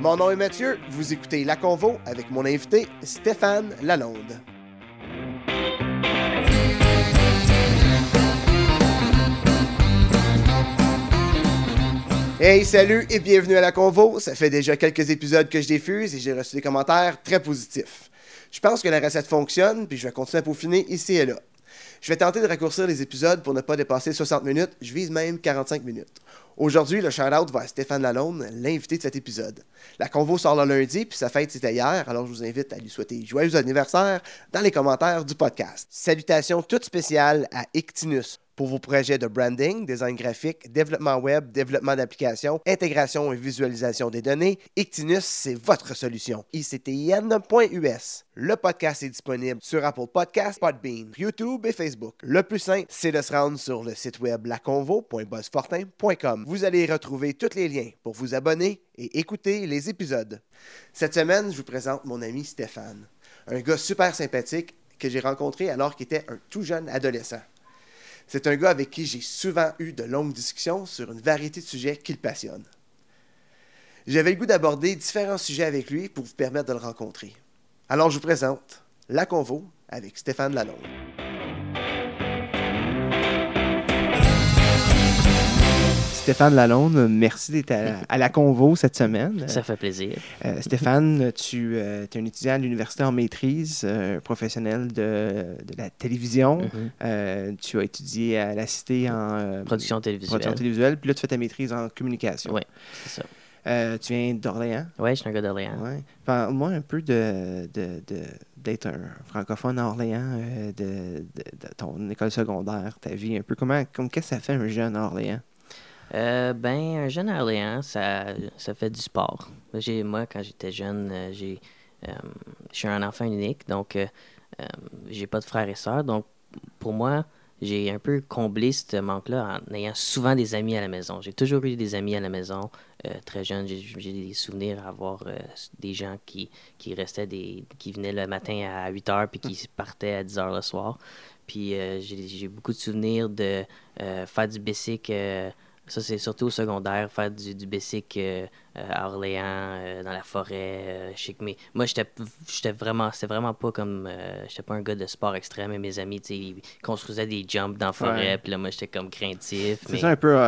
Mon nom est Mathieu, vous écoutez La Convo avec mon invité Stéphane Lalonde. Hey, salut et bienvenue à La Convo. Ça fait déjà quelques épisodes que je diffuse et j'ai reçu des commentaires très positifs. Je pense que la recette fonctionne, puis je vais continuer à peaufiner ici et là. Je vais tenter de raccourcir les épisodes pour ne pas dépasser 60 minutes, je vise même 45 minutes. Aujourd'hui, le shout-out va à Stéphane Lalonde, l'invité de cet épisode. La convo sort le lundi, puis sa fête c'était hier, alors je vous invite à lui souhaiter joyeux anniversaire dans les commentaires du podcast. Salutations toutes spéciales à Ictinus pour vos projets de branding, design graphique, développement web, développement d'applications, intégration et visualisation des données, Ictinus, c'est votre solution. ICTIN.us. Le podcast est disponible sur Apple Podcasts, Podbean, YouTube et Facebook. Le plus simple, c'est de se rendre sur le site web laconvo.buzzfortin.com. Vous allez y retrouver tous les liens pour vous abonner et écouter les épisodes. Cette semaine, je vous présente mon ami Stéphane, un gars super sympathique que j'ai rencontré alors qu'il était un tout jeune adolescent. C'est un gars avec qui j'ai souvent eu de longues discussions sur une variété de sujets qui le passionnent. J'avais le goût d'aborder différents sujets avec lui pour vous permettre de le rencontrer. Alors je vous présente La Convo avec Stéphane Lalonde. Stéphane Lalonde, merci d'être à, la Convo cette semaine. Ça fait plaisir. Euh, Stéphane, tu euh, es un étudiant à l'université en maîtrise, euh, professionnel de, de, la télévision. Mhm. tu as étudié à la Cité en production télévisuelle. Production télévisuelle, puis là, tu fais ta maîtrise en communication. Oui, c'est ça. tu viens d'Orléans? Oui, je suis un gars d'Orléans. Ouais. Parle-moi un peu de, d'être un francophone à Orléans, de, de, ton école secondaire, ta vie, un peu. Comment, comme, qu'est-ce que ça fait un jeune à Orléans? Euh, ben, un jeune à Orléans, ça, ça fait du sport. J'ai, moi, quand j'étais jeune, euh, j'ai, euh, je suis un enfant unique, donc j'ai pas de frères et sœurs. Donc, pour moi, j'ai un peu comblé ce manque-là en ayant souvent des amis à la maison. J'ai toujours eu des amis à la maison. très jeune, j'ai, des souvenirs à avoir des gens qui, qui restaient, des, qui venaient le matin à 8 h puis qui partaient à 10 h le soir. Puis j'ai, beaucoup de souvenirs de faire du bicycle ça, c'est surtout au secondaire, faire du, du basic euh, euh, à Orléans, euh, dans la forêt. que moi, j'étais vraiment, c'était vraiment pas comme, j'étais pas un gars de sport extrême, mais mes amis, ils construisaient des jumps dans la forêt, puis là, moi, j'étais comme craintif. C'est ça un peu,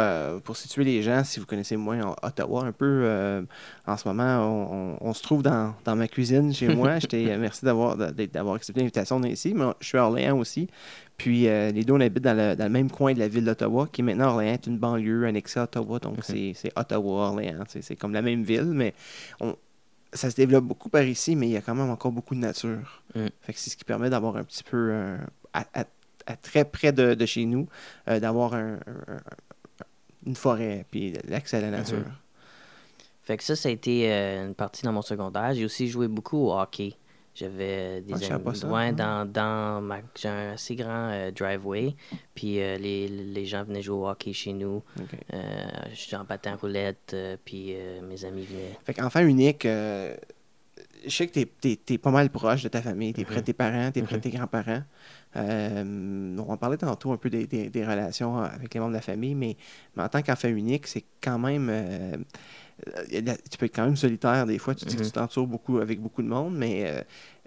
pour situer les gens, si vous connaissez moins Ottawa, un peu, en ce moment, on, se trouve dans, dans, ma cuisine chez moi. merci d'avoir d'avoir accepté l'invitation ici, mais je suis à Orléans aussi. Puis euh, les deux, on habite dans le, même coin de la ville d'Ottawa, qui maintenant Orléans est une banlieue annexée à Ottawa. Donc c'est Ottawa-Orléans. C'est comme la même ville, mais on, ça se développe beaucoup par ici, mais il y a quand même encore beaucoup de nature. Mm. Fait que c'est ce qui permet d'avoir un petit peu, euh, à, très près de, chez nous, euh, d'avoir une forêt, puis l'accès à la nature. Mm-hmm. Fait que ça, ça a été une partie dans mon secondaire. J'ai aussi joué beaucoup au hockey. J'avais des amis. Hein. dans, dans ma, j'ai un assez grand euh, driveway. Puis euh, les, les, gens venaient jouer au hockey chez nous. Euh, j'en battais en roulette. puis mes amis venaient. Fait qu'enfant unique, je sais que tu es, pas mal proche de ta famille. Tu es près de tes parents, tu es près de tes mm-hmm. grands-parents. on parler tantôt un peu des, des, des, relations avec les membres de la famille, mais, mais en tant qu'enfant unique, c'est quand même euh, tu peux être quand même solitaire des fois. Tu dis que tu mm-hmm. t'entoures beaucoup avec beaucoup de monde, mais euh,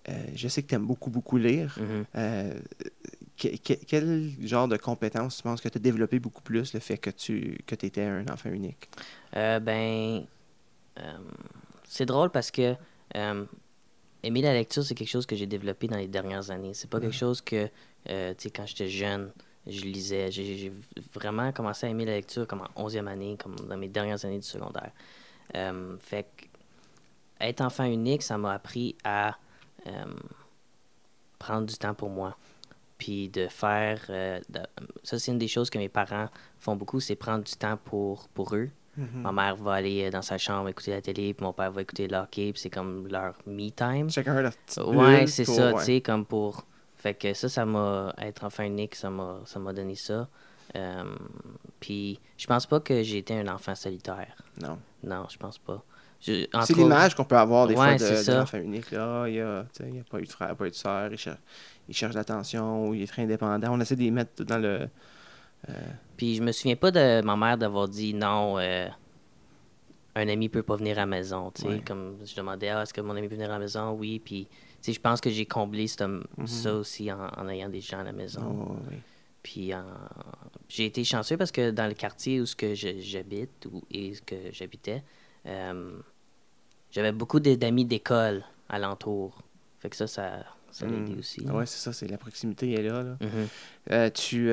euh, je sais que tu aimes beaucoup, beaucoup lire. Mm-hmm. quel genre de compétences tu penses que tu as développé beaucoup plus le fait que tu que étais un enfant unique? ben, c'est drôle parce que aimer la lecture, c'est quelque chose que j'ai développé dans les dernières années. C'est pas quelque chose que, tu sais, quand j'étais jeune, je lisais. J'ai vraiment commencé à aimer la lecture comme en 11e année, comme dans mes dernières années du secondaire. Euh, fait que être enfant unique, ça m'a appris à euh, prendre du temps pour moi. Puis de faire. Euh, ça, c'est une des choses que mes parents font beaucoup, c'est prendre du temps pour, pour eux. Mm-hmm. Ma mère va aller dans sa chambre écouter la télé, puis mon père va écouter le hockey, puis c'est comme leur me time. Chacun leur Ouais, c'est ça, tu sais, comme pour. Fait que ça, ça m'a. Être enfant unique, ça m'a, ça m'a donné ça. Puis je pense pas que j'ai été un enfant solitaire. Non. Non, je pense pas. C'est l'image qu'on peut avoir des fois de, l'enfant unique. Là. Il n'y a, a, pas eu de frère, pas eu de soeur, il, cherche, il cherche l'attention, il est très indépendant. On essaie de les mettre dans le. Euh, Puis je me souviens pas de ma mère d'avoir dit non, euh, un ami peut pas venir à la maison. Ouais. Comme je demandais, ah, est-ce que mon ami peut venir à la maison? Oui. Puis, je pense que j'ai comblé Mhm. ça aussi en, en ayant des gens à la maison. Oh, oui. Puis euh, j'ai été chanceux parce que dans le quartier où ce que je- j'habite ou et que j'habitais, euh, j'avais beaucoup d'amis d'école alentour. Fait que ça, ça, ça l'a aidé Mm. aussi. Ouais, c'est ça, c'est la proximité est là. là. Mhm. Euh, tu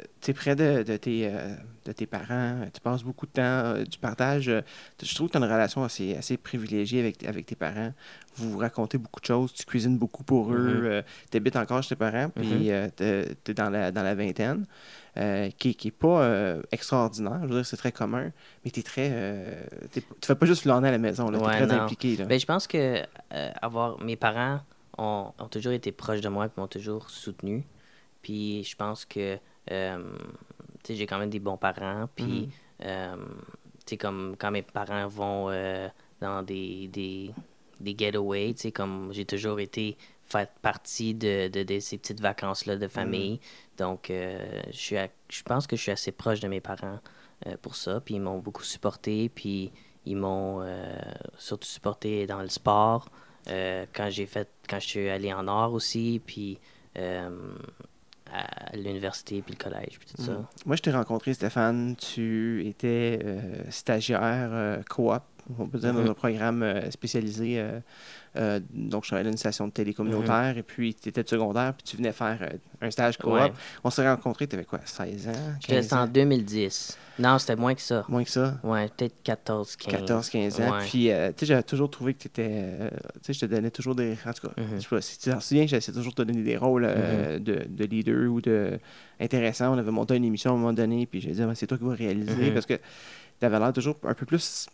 euh, es près de, de tes, euh, de tes parents, tu passes beaucoup de temps, euh, tu partages. euh, je trouve que tu as une relation assez, assez privilégiée avec, avec tes parents. Vous vous racontez beaucoup de choses, tu cuisines beaucoup pour eux, tu habites encore chez tes parents, puis tu es dans la, dans la vingtaine, euh, qui n'est pas euh, extraordinaire. Je veux dire, c'est très commun, mais tu es très. euh, tu fais pas juste flâner à la maison, tu es Ouais, très non. impliqué. Là. Ben, je pense que euh, avoir mes parents ont, ont toujours été proches de moi et m'ont toujours soutenu. Puis je pense que euh, tu j'ai quand même des bons parents. Puis euh, sais, comme quand mes parents vont euh, dans des, des, des getaways, comme j'ai toujours été fait partie de, de, de ces petites vacances-là de famille. Donc euh, je, suis à- je pense que je suis assez proche de mes parents euh, pour ça. Puis ils m'ont beaucoup supporté. Puis ils m'ont euh, surtout supporté dans le sport. euh, quand j'ai fait quand je suis allé en or aussi puis euh, à l'université puis le collège puis tout ça Mm. Moi, je t'ai rencontré, Stéphane. Tu étais euh, stagiaire euh, coop, on peut dire, dans Mhm. un programme euh, spécialisé. euh, euh, donc, je travaillais dans une station de télé communautaire. Et puis, tu étais de secondaire, puis tu venais faire un stage coop. Ouais. On s'est rencontrés, tu avais quoi, 16 ans? J'étais 15 en ans? 2010 non c'était moins que ça Moins que ça? ouais peut-être 14 15 14, 15 ans. Ouais. Puis, euh, tu sais, j'avais toujours trouvé que tu étais. tu sais, je te donnais toujours des. En tout cas, Mhm. je sais pas si tu t'en souviens, j'essayais toujours de te donner des rôles Mm-hmm. de, de leader ou de intéressant. On avait monté une émission à un moment donné, puis j'ai dit, Ah, c'est toi qui vas réaliser. Mhm. Parce que tu avais l'air toujours un peu plus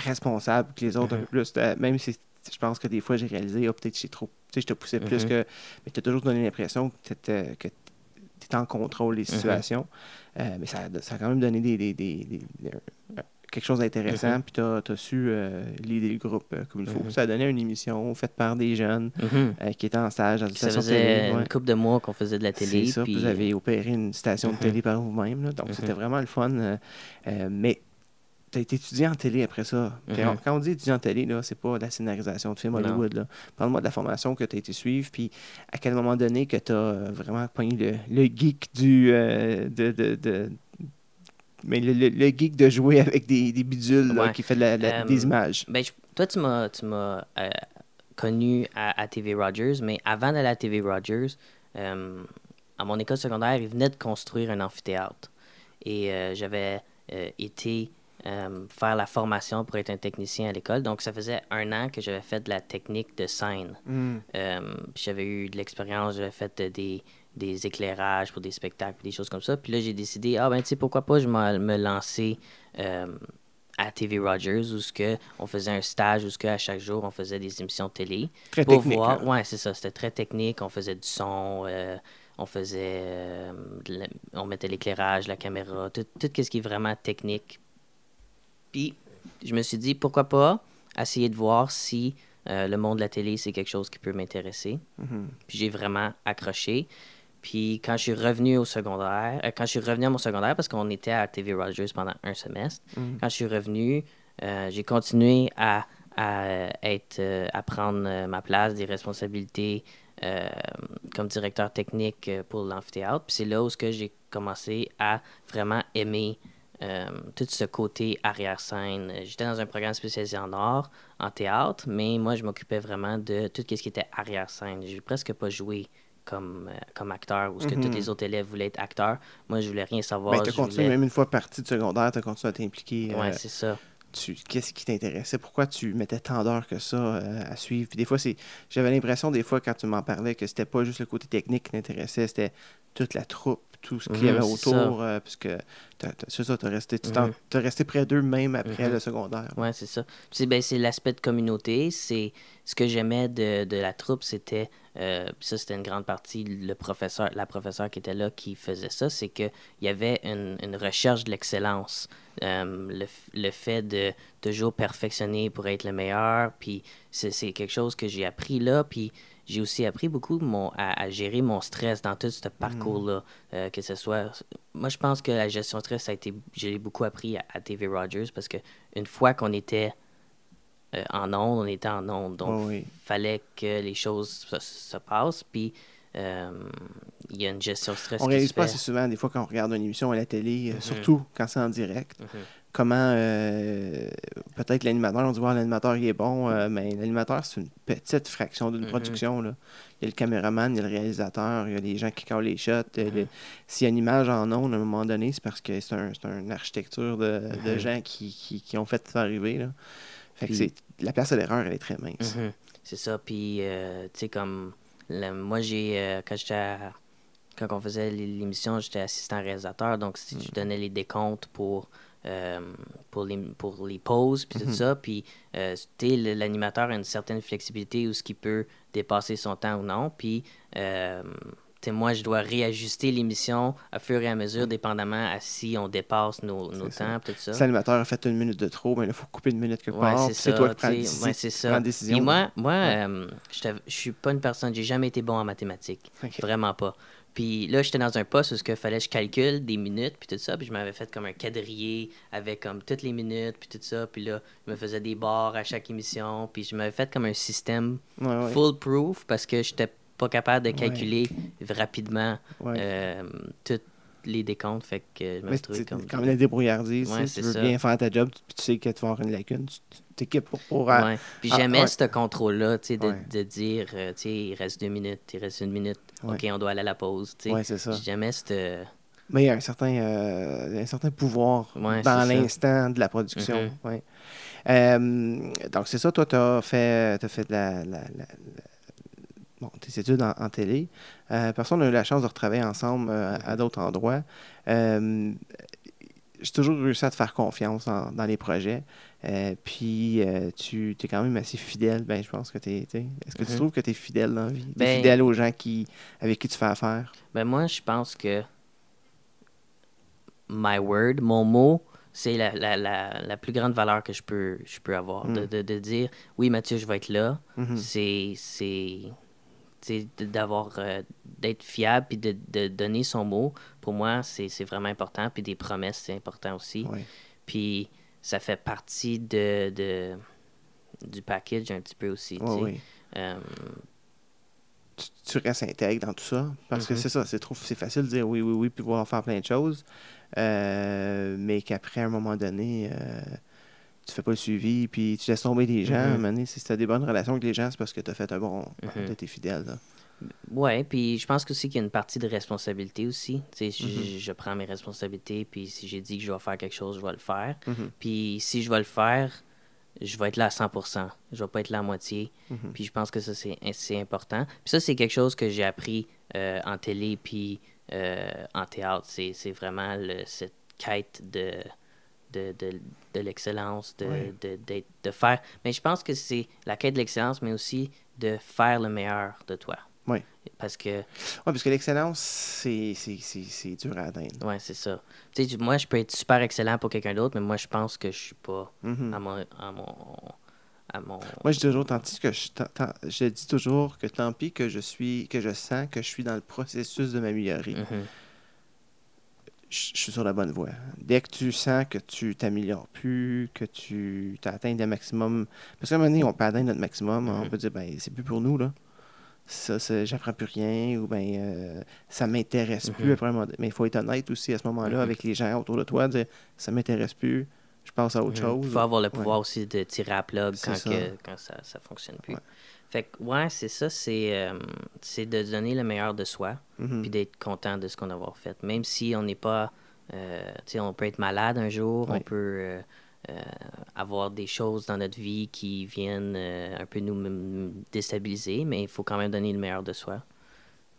responsable que les autres, un Mhm. peu plus. euh, même si je pense que des fois, j'ai réalisé, ah, peut-être que j'ai trop. Tu sais, je te poussais plus Mhm. que. Mais tu as toujours donné l'impression que tu étais. en contrôle des Mhm. situations. Euh, mais ça, a- ça a quand même donné des, des- des- quelque chose d'intéressant. Mhm. Puis tu as, su euh, leader le groupe euh, comme il faut. Mhm. Ça a donné une émission faite par des jeunes Mhm. euh, qui étaient en stage dans une ça station de faisait ouais. une couple de mois qu'on faisait de la télé C'est ça, puis vous avez opéré une station de Mhm. télé par vous-même. Donc, Mhm. c'était vraiment le fun. mais tu as été étudiant en télé après ça. Puis Mhm. on- quand on dit étudiant en télé, là, c'est pas de la scénarisation de films Non. Hollywood. Parle-moi de la formation que tu as été suivre, puis à quel moment donné que tu as vraiment pogné le, le geek du... euh, de, de- de- mais le, le- le geek de jouer avec des, des bidules là, qui fait de la- la- Euh, des images? Ben, je- toi, tu m'as, tu m'as euh, connu à, à TV Rogers, mais avant d'aller à TV Rogers, euh, à mon école secondaire, ils venaient de construire un amphithéâtre. Et euh, j'avais euh, été euh, faire la formation pour être un technicien à l'école. Donc, ça faisait un an que j'avais fait de la technique de scène. Hmm. Euh, j'avais eu de l'expérience, j'avais fait euh, des, des éclairages pour des spectacles, des choses comme ça. Puis là, j'ai décidé, ah ben, tu sais, pourquoi pas, je me lancer euh, à TV Rogers, où ce que on faisait un stage, où ce que à chaque jour, on faisait des émissions de télé. Très pour technique. voir, là. ouais, c'est ça, c'était très technique. On faisait du son, euh, on faisait, euh, la- on mettait l'éclairage, la caméra, tout, tout ce qui est vraiment technique. Puis, je me suis dit, pourquoi pas essayer de voir si euh, le monde de la télé, c'est quelque chose qui peut m'intéresser. Mhm. Puis j'ai vraiment accroché. Puis quand je suis revenu au secondaire, euh, quand je suis revenu à mon secondaire, parce qu'on était à TV Rogers pendant un semestre, Mhm. quand je suis revenu, euh, j'ai continué à, à être, à prendre ma place, des responsabilités comme directeur technique pour l'amphithéâtre. Puis c'est là où ce que j'ai commencé à vraiment aimer euh, tout ce côté arrière-scène. J'étais dans un programme spécialisé en art, en théâtre, mais moi, je m'occupais vraiment de tout ce qui était arrière-scène. J'ai presque pas joué comme, euh, comme acteur, ou ce que Mhm. tous les autres élèves voulaient être acteurs. Moi, je voulais rien savoir. Ben, tu as continué, voulais- même une fois parti de secondaire, tu as continué à t'impliquer. Euh, c'est ça. tu- qu'est-ce qui t'intéressait? Pourquoi tu mettais tant d'heures que ça à suivre? Puis des fois, c'est j'avais l'impression, des fois, quand tu m'en parlais, que c'était pas juste le côté technique qui t'intéressait, c'était toute la troupe, tout ce qu'il y Mhm, avait autour. euh, parce que c'est ça, tu resté, tu Mhm. t'as resté près d'eux même après Mhm. le secondaire. Ouais, c'est ça. C'est ben, c'est l'aspect de communauté. C'est ce que j'aimais de, de la troupe, c'était euh, ça c'était une grande partie le professeur, la professeure qui était là qui faisait ça, c'est que il y avait une, une recherche de l'excellence, Euh, le, le fait de toujours perfectionner pour être le meilleur. Puis c'est c'est quelque chose que j'ai appris là. Puis j'ai aussi appris beaucoup mon, à, gérer mon stress dans tout ce parcours-là. Euh, que ce soit. Moi, je pense que la gestion de stress, ça a été. J'ai beaucoup appris à, TV Rogers parce que une fois qu'on était euh, en onde, on était en onde. Donc, il fallait que les choses se, passent. Puis, euh, il y a une gestion de stress. On réalise pas assez souvent, des fois, quand on regarde une émission à la télé, mm-hmm. surtout quand c'est en direct. Mm-hmm comment euh, peut-être l'animateur, on dit voir l'animateur il est bon, euh, mais l'animateur c'est une petite fraction d'une mm-hmm. production. Là. Il y a le caméraman, il y a le réalisateur, il y a les gens qui collent les shots. Mm-hmm. S'il y a une image en ondes à un moment donné, c'est parce que c'est un, une architecture de, de mm-hmm. gens qui, qui, qui, ont fait ça arriver. Là. Fait que c'est, la place à l'erreur, elle est très mince. C'est ça. Puis, euh, tu sais, comme moi, j'ai quand j'étais quand on faisait l'émission, j'étais assistant réalisateur, donc si je donnais les décomptes pour euh, pour, les, pour les pauses, puis tout mhm. ça. Puis, euh, l'animateur a une certaine flexibilité où ce qui peut dépasser son temps ou non. Puis, euh, moi, je dois réajuster l'émission à fur et à mesure, dépendamment à si on dépasse nos, nos temps, tout ça. Si l'animateur a fait une minute de trop, ben, il faut couper une minute quelque part. c'est toi qui prends, la décision. moi, moi je ne suis pas une personne, j'ai jamais été bon en mathématiques. Vraiment pas. Puis là, j'étais dans un poste où il fallait que je calcule des minutes, puis tout ça. Puis je m'avais fait comme un quadrillé avec comme toutes les minutes, puis tout ça. Puis là, je me faisais des barres à chaque émission. Puis je m'avais fait comme un système full-proof parce que j'étais pas capable de calculer rapidement euh, toutes les décomptes. Fait que je me suis comme... Comme la débrouillardise, si tu veux bien faire ta job, puis tu sais que tu vas avoir une lacune, tu t'équipes pour... pour euh, Puis j'aimais ce contrôle-là, tu sais, de, de, dire, euh, tu sais, il reste deux minutes, il reste une minute OK, on doit aller à la pause. Oui, c'est ça. Jamais cette. Mais il y a un certain, euh, un certain pouvoir dans l'instant de la production. Mm-hmm. Euh, donc, c'est ça, toi, tu as fait, as fait de la, bon, tes études en, télé. Euh, personne n'a eu la chance de retravailler ensemble à d'autres endroits. J'ai toujours réussi à te faire confiance dans les projets. Euh, puis euh, tu es quand même assez fidèle. Ben, je pense que tu es. Est-ce que tu mhm. trouves que tu es fidèle dans la vie? Ben, fidèle aux gens qui, avec qui tu fais affaire? Ben moi, je pense que my word, mon mot, c'est la, la, la, la, plus grande valeur que je peux, je peux avoir. De, mm. de, de, dire oui, Mathieu, je vais être là. Mm-hmm. C'est d'avoir euh, d'être fiable puis de, de, donner son mot pour moi c'est vraiment important puis des promesses c'est important aussi puis ça fait partie de, de, du package un petit peu aussi. oui. Euh, tu, restes intègre dans tout ça. Parce que mhm. c'est ça, c'est trop c'est facile de dire oui, oui, oui, puis pouvoir faire plein de choses. Euh, mais qu'après, à un moment donné, tu fais pas le suivi, puis tu laisses tomber des gens. Mm si tu as des bonnes relations avec les gens, c'est parce que tu as fait un bon. Mm Tu es fidèle. Là. Ouais, puis je pense aussi qu'il y a une partie de responsabilité aussi. Tu sais, mm-hmm. je, prends mes responsabilités, puis si j'ai dit que je vais faire quelque chose, je vais le faire. Mm-hmm. Puis si je vais le faire, je vais être là à 100%. Je vais pas être là à moitié. Puis je pense que ça, c'est important. Puis ça, c'est quelque chose que j'ai appris euh, en télé puis euh, en théâtre. C'est vraiment le, cette quête de, de, de, de l'excellence, de, de, de, faire. Mais je pense que c'est la quête de l'excellence, mais aussi de faire le meilleur de toi. Oui. Parce que. Oui, parce que l'excellence, c'est dur à atteindre. Oui, c'est ça. Tu sais, moi, je peux être super excellent pour quelqu'un d'autre, mais moi, je pense que je suis pas mm-hmm. à, mon, à, mon, à mon. Moi, je dis toujours, tant que je, je dis toujours que tant pis que je suis, que je sens que je suis dans le processus de m'améliorer. Mm-hmm. Je, suis sur la bonne voie. Dès que tu sens que tu t'améliores plus, que tu as atteint des maximums. Parce qu'à un moment donné, on peut atteindre notre maximum, on mm-hmm. peut dire, ben, c'est plus pour nous, là ça, j'apprends plus rien ou ben euh, ça m'intéresse plus mhm. Mais il faut être honnête aussi à ce moment-là mhm. avec les gens autour de toi, dire ça m'intéresse plus, je pense à autre mhm. chose. Il faut avoir le pouvoir aussi de tirer à plug quand, ça. Que, quand ça, ça fonctionne plus. Fait que, ouais, c'est ça, c'est, euh, c'est de donner le meilleur de soi, puis d'être content de ce qu'on a fait. Même si on n'est pas, euh, tu sais, on peut être malade un jour, on peut euh, avoir des choses dans notre vie qui viennent un peu nous déstabiliser, mais il faut quand même donner le meilleur de soi.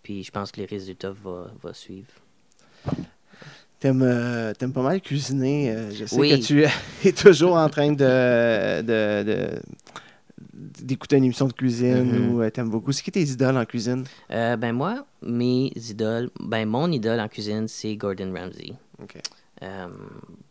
Puis je pense que les résultats vont va suivre. T'aimes, euh, aimes pas mal cuisiner. je sais que tu es toujours en train de, de, d'écouter une émission de cuisine mm-hmm. ou t'aimes beaucoup. C'est qui tes idoles en cuisine? ben moi, mes idoles, ben mon idole en cuisine, c'est Gordon Ramsay. OK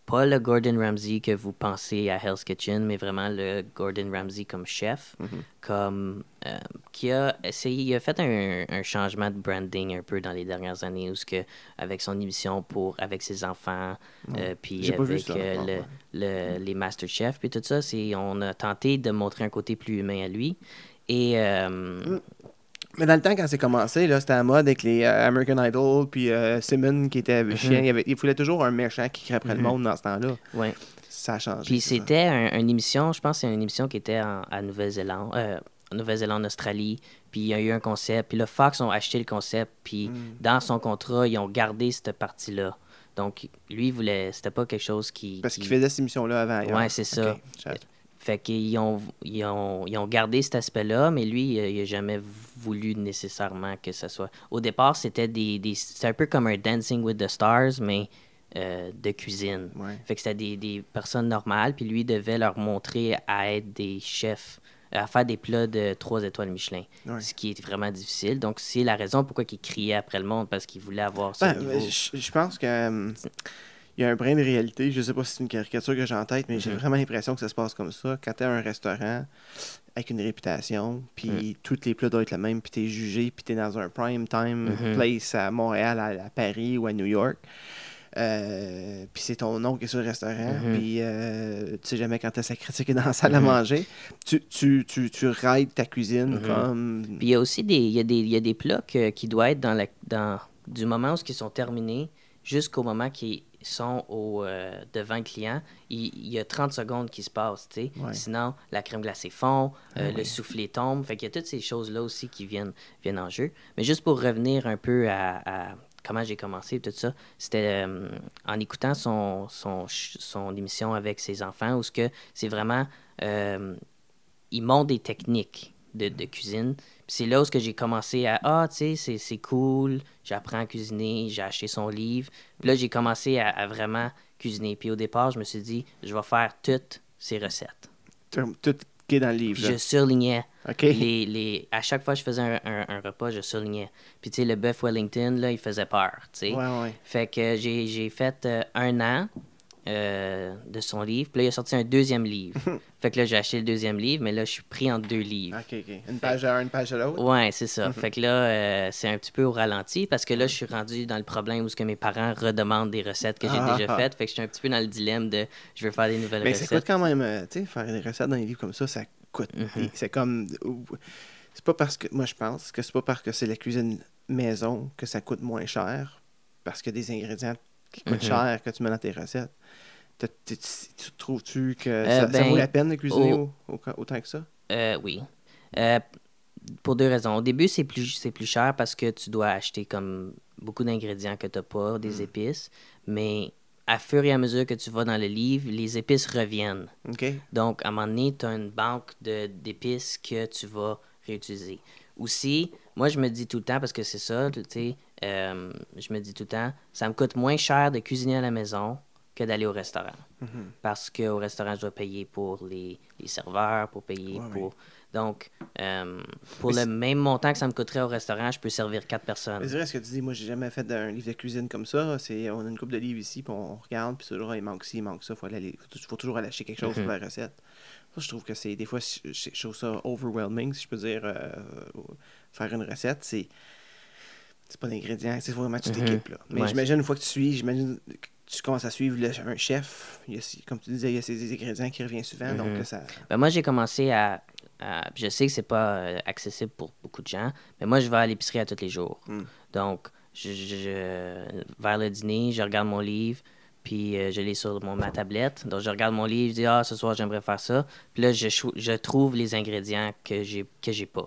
pas le Gordon Ramsay que vous pensez à Hell's Kitchen, mais vraiment le Gordon Ramsay comme chef, Mhm. comme euh, qui a essayé, il a fait un, un changement de branding un peu dans les dernières années, où ce que avec son émission pour avec ses enfants, euh, puis avec ça euh, le, le- les Master Chefs, puis tout ça, c'est on a tenté de montrer un côté plus humain à lui. Et Mm. Mais dans le temps, quand c'est commencé, là, c'était à la mode avec les euh, American Idol, puis euh, Simon qui était Mhm. chien. Il, avait, il voulait toujours un méchant qui crée après le Mhm. monde dans ce temps-là. ouais. Ça a changé. Puis c'était un- une émission, je pense que c'est une émission qui était en- à Nouvelle-Zélande, euh, en Nouvelle-Zélande, Australie. Puis il y a eu un concept. Puis le Fox ont acheté le concept. Puis Mm. dans son contrat, ils ont gardé cette partie-là. Donc lui, il voulait. C'était pas quelque chose qui. Parce qui- qu'il faisait cette émission-là avant. Ouais, c'est ça. Fait qu'ils ont, ils ont, ils ont gardé cet aspect-là, mais lui, il a- il a jamais voulu nécessairement que ça soit. Au départ, c'était des, des un peu comme un Dancing with the Stars, mais euh, de cuisine. Ouais. Fait que c'était des, des personnes normales, puis lui devait leur montrer à être des chefs, à faire des plats de trois étoiles Michelin, Ouais. ce qui est vraiment difficile. Donc, c'est la raison pourquoi il criait après le monde, parce qu'il voulait avoir ce Ben, niveau. je, je pense que euh, il y a un brin de réalité. Je sais pas si c'est une caricature que j'ai en tête, mais j'ai Mhm. vraiment l'impression que ça se passe comme ça. Quand tu as un restaurant avec une réputation, puis Mm. tous les plats doivent être le même, puis tu es jugé, puis tu es dans un prime time Mhm. place à Montréal, à, à Paris ou à New York. Euh, puis c'est ton nom qui est sur le restaurant, Mhm. puis euh, tu sais jamais quand est-ce que critique dans la salle à manger. Tu, tu, tu, tu rides ta cuisine comme. Puis il y a aussi des, il y a des, y a des plats que- qui doivent être dans, la, dans du moment où ils sont terminés jusqu'au moment qu'ils sont au, euh, devant le client. Il, il y a 30 secondes qui se passent, tu sais. Ouais. Sinon, la crème glacée fond, euh, Ah le oui. soufflé tombe. Fait qu'il y a toutes ces choses-là aussi qui viennent, viennent en jeu. Mais juste pour revenir un peu à, à comment j'ai commencé, tout ça, c'était euh, en écoutant son, son, son émission avec ses enfants où ce que c'est vraiment... euh, ils montrent des techniques de, de cuisine. C'est là où j'ai commencé à Ah, tu sais, c'est- cool, j'apprends à cuisiner, j'ai acheté son livre. Puis là, j'ai commencé à, à vraiment cuisiner. Puis au départ, je me suis dit, je vais faire toutes ces recettes. Tout tout qui est dans le livre. Puis je surlignais. OK. Les, les, à chaque fois que je faisais un, un- un repas, je surlignais. Puis tu sais, le bœuf Wellington, là, il faisait peur, tu sais. Ouais, ouais. Fait que j'ai j'ai fait euh, un an euh, de son livre. Puis là, il a sorti un deuxième livre. fait que là, j'ai acheté le deuxième livre, mais là, je suis pris entre deux livres. OK, OK. Une page à un, une page à l'autre? Ouais, c'est ça. Fait que là, euh, c'est un petit peu au ralenti parce que là, je suis rendu dans le problème où ce que mes parents redemandent des recettes que j'ai Ah. déjà faites. Fait que je suis un petit peu dans le dilemme de je veux faire des nouvelles Mais ça recettes. coûte quand même, euh, tu sais, faire des recettes dans des livres comme ça, ça coûte. Mhm. C'est comme. C'est pas parce que. Moi, je pense que c'est pas parce que c'est la cuisine maison que ça coûte moins cher. Parce a des ingrédients qui coûtent Mhm. cher que tu mets dans tes recettes. Trouves-tu que Euh, ça, ça ben, vaut la peine de cuisiner au- au- au- autant que ça? Euh, oui. Euh, pour deux raisons. Au début, c'est plus, c'est plus cher parce que tu dois acheter comme beaucoup d'ingrédients que tu n'as pas, des épices. Mais à fur et à mesure que tu vas dans le livre, les épices reviennent. Donc, à un moment donné, tu as une banque d'épices que tu vas réutiliser. Aussi, moi, je me dis tout le temps, parce que c'est ça, tu sais, euh, je me dis tout le temps, ça me coûte moins cher de cuisiner à la maison que d'aller au restaurant. Mhm. Parce qu'au restaurant, je dois payer pour les, les serveurs, pour payer Ouais, pour... Donc, euh, pour Mais le même montant que ça me coûterait au restaurant, je peux servir quatre personnes. c'est vrai ce que tu dis. Moi, j'ai jamais fait un livre de cuisine comme ça. C'est, on a une coupe de livres ici, puis on regarde, puis toujours, il manque ci, il manque ça. Il faut, aller- faut, faut toujours aller acheter quelque chose Mhm. pour la recette. Ça, je trouve que c'est des fois, je, je- je trouve ça overwhelming, si je peux dire. euh, faire une recette, c'est. C'est pas l'ingrédient, c'est vraiment toute Mhm. l'équipe. Là. Mais Ouais. j'imagine une fois que tu suis, j'imagine que tu commences à suivre le- un chef. Il y a, comme tu disais, il y a ces ingrédients qui reviennent souvent. Donc Mhm. là, ça. Ben, moi, j'ai commencé à, à- Je sais que c'est pas euh, accessible pour beaucoup de gens, mais moi, je vais à l'épicerie à tous les jours. Mm. Donc, je, vers le dîner, je regarde mon livre, puis euh, je l'ai sur mon, ma tablette. Donc, je regarde mon livre, je dis, ah, ce soir, j'aimerais faire ça. Puis là, je, je trouve les ingrédients que j'ai que j'ai pas.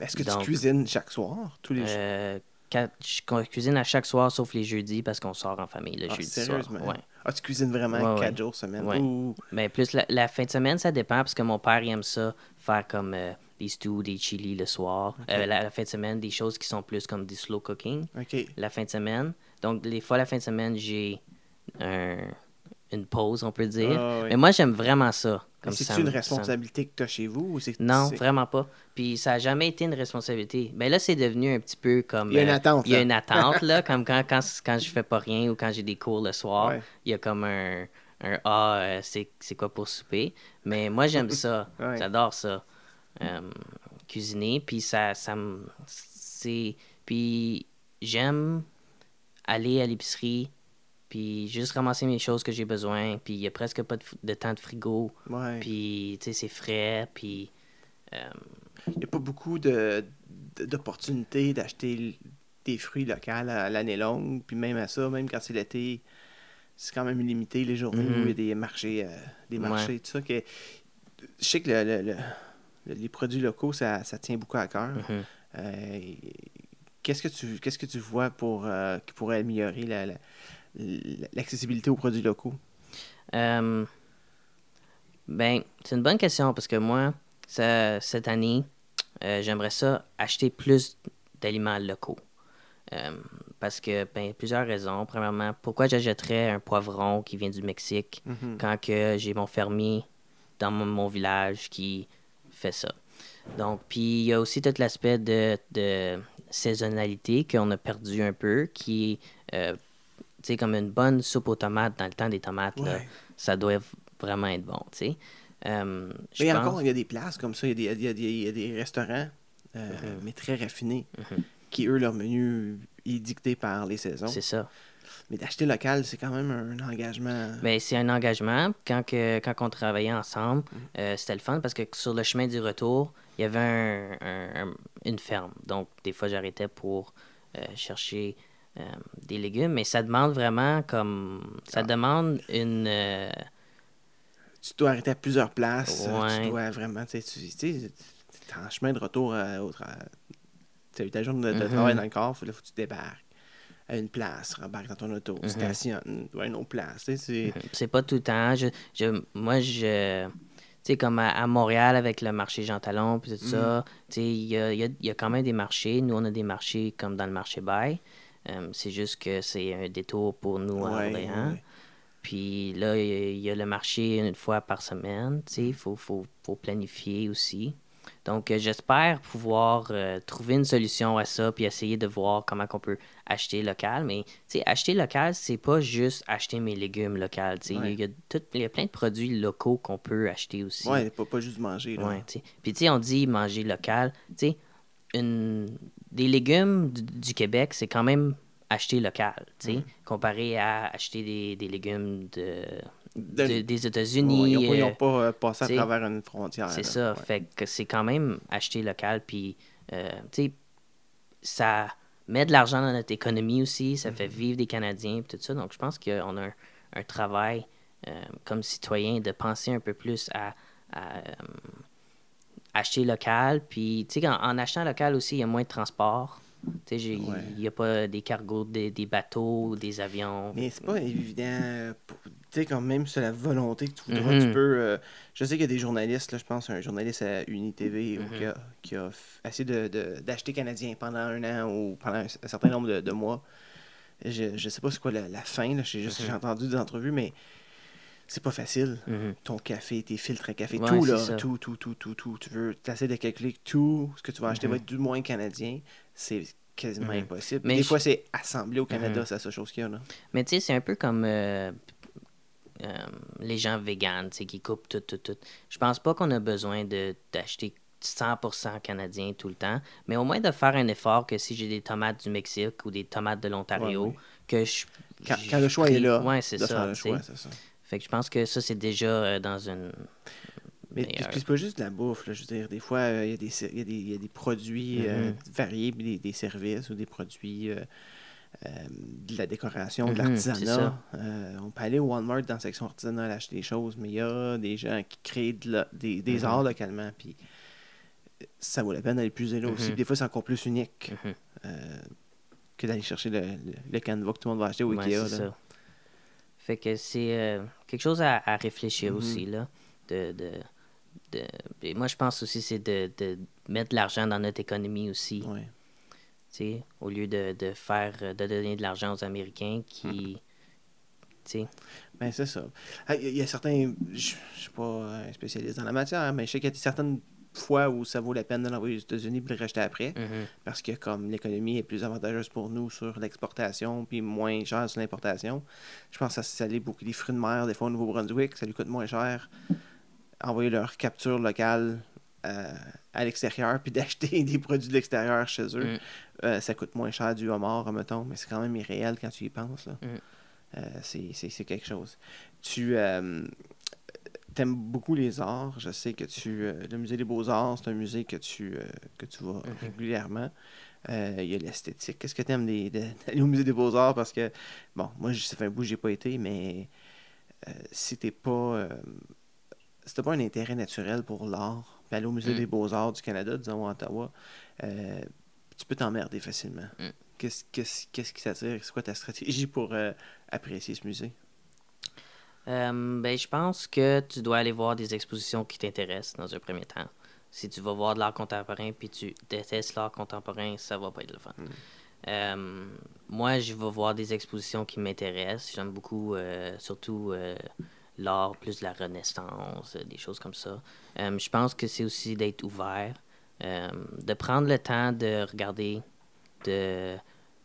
Est-ce que Donc- tu cuisines chaque soir, tous les jours? Euh, je cu- cuisine à chaque soir, sauf les jeudis, parce qu'on sort en famille le Ah, jeudi soir. sérieusement? Ouais. Ah, tu cuisines vraiment Ouais, quatre ouais. jours semaine? Ouh. Mais plus la, la fin de semaine, ça dépend parce que mon père il aime ça, faire comme euh, des stews, des chili le soir. Euh, la, la fin de semaine, des choses qui sont plus comme du slow cooking. OK. La fin de semaine. Donc, des fois, la fin de semaine, j'ai un, une pause, on peut dire. Ah, oui. Mais moi, j'aime vraiment ça. C'est-tu une ça- responsabilité que tu as chez vous ou Non, vraiment pas. Puis ça a jamais été une responsabilité. Mais là, c'est devenu un petit peu comme. Il y a une euh, attente, Il y a là. une attente, là. Comme quand, quand, quand je fais pas rien ou quand j'ai des cours le soir, Ouais. il y a comme un. un ah, euh, c'est quoi pour souper? Mais moi, j'aime ça. Ouais. J'adore ça. Euh, cuisiner. Puis ça, ça me. C'est. Puis j'aime aller à l'épicerie. Puis juste ramasser mes choses que j'ai besoin. Puis il y a presque pas de, temps de frigo. Ouais. Puis, tu sais, c'est frais. Puis. euh, Il n'y a pas beaucoup de, d'opportunités d'acheter des fruits locaux à l'année longue. Puis même à ça, même quand c'est l'été, c'est quand même limité les journées où il y a des marchés, euh, des Ouais. marchés, tout ça. Que, je sais que le- le- le- le- les produits locaux, ça, ça tient beaucoup à cœur. mhm. Euh, qu'est-ce que tu qu'est-ce que tu vois pour euh, qui pourrait améliorer la- la- l'accessibilité aux produits locaux? Euh, ben, c'est une bonne question parce que moi, ça- cette année, euh, j'aimerais ça acheter plus d'aliments locaux. Euh, parce que, ben, plusieurs raisons. Premièrement, pourquoi j'achèterais un poivron qui vient du Mexique Mhm. quand que j'ai mon fermier dans mon, mon village qui fait ça? Donc, puis il y a aussi tout l'aspect de, de saisonnalité qu'on a perdu un peu, qui est, sais, comme une bonne soupe aux tomates dans le temps des tomates, là, ça doit vraiment être bon, tu sais. Euh, Mais pense- encore, il y a des places comme ça, il y a des, il y a des, il y a des restaurants, euh, Mhm. mais très raffinés, qui, eux, leur menu est dicté par les saisons. c'est ça. Mais d'acheter local, c'est quand même un engagement. Ben, c'est un engagement. Quand, que, quand on travaillait ensemble, Mhm. euh, c'était le fun parce que sur le chemin du retour, il y avait un- un- un- une ferme. Donc, des fois, j'arrêtais pour euh, chercher euh, des légumes. Mais ça demande vraiment comme. Ça Ah. demande une. euh, Tu dois arrêter à plusieurs places. euh, Ouais. Tu dois vraiment. Tu sais, tu es en chemin de retour à, au tra- Tu as eu ta journée de, de Mhm. travail dans le corps, il faut que tu débarques à une place, rembarques dans ton auto, Mhm. stationne, tu vas à une autre place. tu sais, c'est- pas tout le temps. Je, je- moi, je. Tu sais, comme à, à Montréal avec le marché Jean Talon, puis tout ça, tu sais, il y a, y a- y a quand même des marchés. Nous, on a des marchés comme dans le marché Bail. Euh, c'est juste que c'est un détour pour nous à Ouais, Orléans. ouais. Puis là, il y a- y, le marché une fois par semaine. Il faut, faut, faut planifier aussi. Donc, euh, j'espère pouvoir euh, trouver une solution à ça puis essayer de voir comment on peut acheter local. Mais, acheter local, c'est pas juste acheter mes légumes locaux. Il, y a tout- il y a plein de produits locaux qu'on peut acheter aussi. Ouais, pas, pas juste manger. Là. Ouais. Puis, tu sais, on dit manger local. Tu sais, une... des légumes du, du Québec, c'est quand même acheter local, tu sais, comparé à acheter des, des légumes de, De- de- des Ouais, États-Unis. ils n'ont pas, euh, pas, euh, passé à travers une frontière. c'est ça. Ouais. Fait que c'est quand même acheter local. Puis, euh, tu sais, ça met de l'argent dans notre économie aussi. Ça Mm-hmm. fait vivre des Canadiens. Tout ça. Donc, je pense qu'on a un, un travail euh, comme citoyen de penser un peu plus à, à, acheter local. Puis, tu sais, en, en achetant local aussi, il y a moins de transport. Tu sais, il Ouais. n'y a pas des cargos, des, des bateaux, des avions. Mais c'est pas évident. Tu sais, quand même, c'est la volonté que tu voudras, Mhm. tu peux. euh, je sais qu'il y a des journalistes, là, je pense un journaliste à UniTV Mhm. ou qui, a, qui a essayé de- de- d'acheter canadien pendant un an ou pendant un, un certain nombre de, de mois. Je, je sais pas c'est quoi la, la fin, j'ai juste Mhm. j'ai entendu des entrevues, mais c'est pas facile. Mhm. Ton café, tes filtres à café, Ouais, tout, là, ça. tout, tout, tout, tout, tout. Tu veux t'essayer de calculer que tout ce que tu vas acheter va Mhm. être du moins canadien. C'est quasiment Mhm. impossible. Mais des je- fois, c'est assemblé au Canada, c'est la seule chose qu'il y a. Là. Mais tu sais, c'est un peu comme euh, euh, les gens véganes, tu sais, qui coupent tout, tout, tout. Je pense pas qu'on a besoin de d'acheter 100% canadien tout le temps, mais au moins de faire un effort que si j'ai des tomates du Mexique ou des tomates de l'Ontario, Ouais, que je... Quand, le choix est là, Ouais, ça, c'est ça. Fait que je pense que ça, c'est déjà euh, dans une... Mais puis- c'est pas juste de la bouffe, là, je veux dire, des fois, euh, il y, y, a des- il y a des produits euh, Mhm. variés, des, des services ou des produits, euh, de la décoration, de Mhm, c'est l'artisanat. Euh, on peut aller au Walmart dans la section artisanat acheter des choses, mais il y a des gens qui créent de la- des, des Mhm. arts localement, puis ça vaut la peine d'aller plus là aussi. Des fois, c'est encore plus unique euh, que d'aller chercher le, le, le canevas que tout le monde va acheter au Ouais, Ikea. c'est là. ça. Fait que c'est euh, quelque chose à, à réfléchir Mhm. aussi, là. De, de, de- et moi, je pense aussi c'est de, de mettre de l'argent dans notre économie aussi. Sais, au lieu de, de faire, euh, de donner de l'argent aux Américains qui, tu sais. Ben, c'est ça. Il y, a certains. Je je suis pas un spécialiste dans la matière, mais je sais qu'il y a certaines fois où ça vaut la peine de l'envoyer aux États-Unis pour le racheter après. Mhm. Parce que comme l'économie est plus avantageuse pour nous sur l'exportation, puis moins cher sur l'importation, je pense que ça, beaucoup. Les fruits de mer, des fois au Nouveau-Brunswick, ça lui coûte moins cher envoyer leur capture locale euh, à l'extérieur, puis d'acheter des produits de l'extérieur chez eux. Mm. Euh, ça coûte moins cher du homard, mettons, mais c'est quand même irréel quand tu y penses. Là. Mm. Euh, c'est, quelque chose. Tu euh, aimes beaucoup les arts. Je sais que tu. euh, le musée des Beaux-Arts, c'est un musée que tu, euh, que tu vas Mhm. régulièrement. Euh, Il y a l'esthétique. Qu'est-ce que tu aimes d'aller au musée des Beaux-Arts? Parce que, bon, moi, j- ça fait un bout que j'ai pas été, mais si t'es pas. si t'as pas un intérêt naturel pour l'art, puis aller au musée Mm. des Beaux-Arts du Canada, disons à Ottawa, tu peux t'emmerder facilement. Mm. Qu'est-ce, qu'est-ce, qu'est-ce qui t'attire? C'est quoi ta stratégie pour apprécier ce musée? Euh, ben, je pense que tu dois aller voir des expositions qui t'intéressent dans un premier temps. Si tu vas voir de l'art contemporain puis tu détestes l'art contemporain, ça va pas être le fun. Euh, moi, je vais voir des expositions qui m'intéressent. J'aime beaucoup, euh, surtout l'art plus de la Renaissance, des choses comme ça. Je pense que c'est aussi d'être ouvert, de prendre le temps de regarder, de,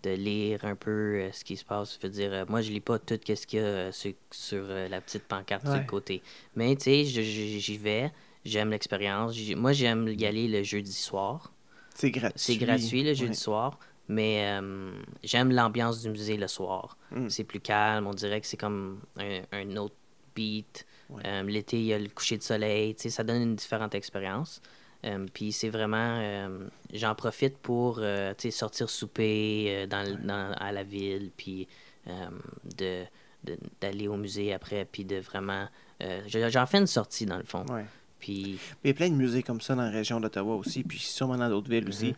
de lire un peu euh, ce qui se passe. Je veux dire, euh, moi, je lis pas tout ce qu'il y a euh, sur, sur, la petite pancarte sur Ouais. le côté. Mais, tu sais, j'y vais, j'aime l'expérience. Moi, j'aime y aller le jeudi soir. C'est gratuit. C'est gratuit le jeudi Ouais. soir, mais euh, j'aime l'ambiance du musée le soir. Mm. C'est plus calme, on dirait que c'est comme un, un autre beat. Ouais. Euh, L'été, il y a le coucher de soleil, tu sais, ça donne une différente expérience. Euh, Puis c'est vraiment, euh, j'en profite pour euh, sortir souper dans, dans- à la ville, puis de d'aller au musée après, puis de vraiment... euh, je- J'en fais une sortie, dans le fond. Ouais. Puis Il y a plein de musées comme ça dans la région d'Ottawa aussi, puis sûrement dans d'autres villes aussi, Mhm.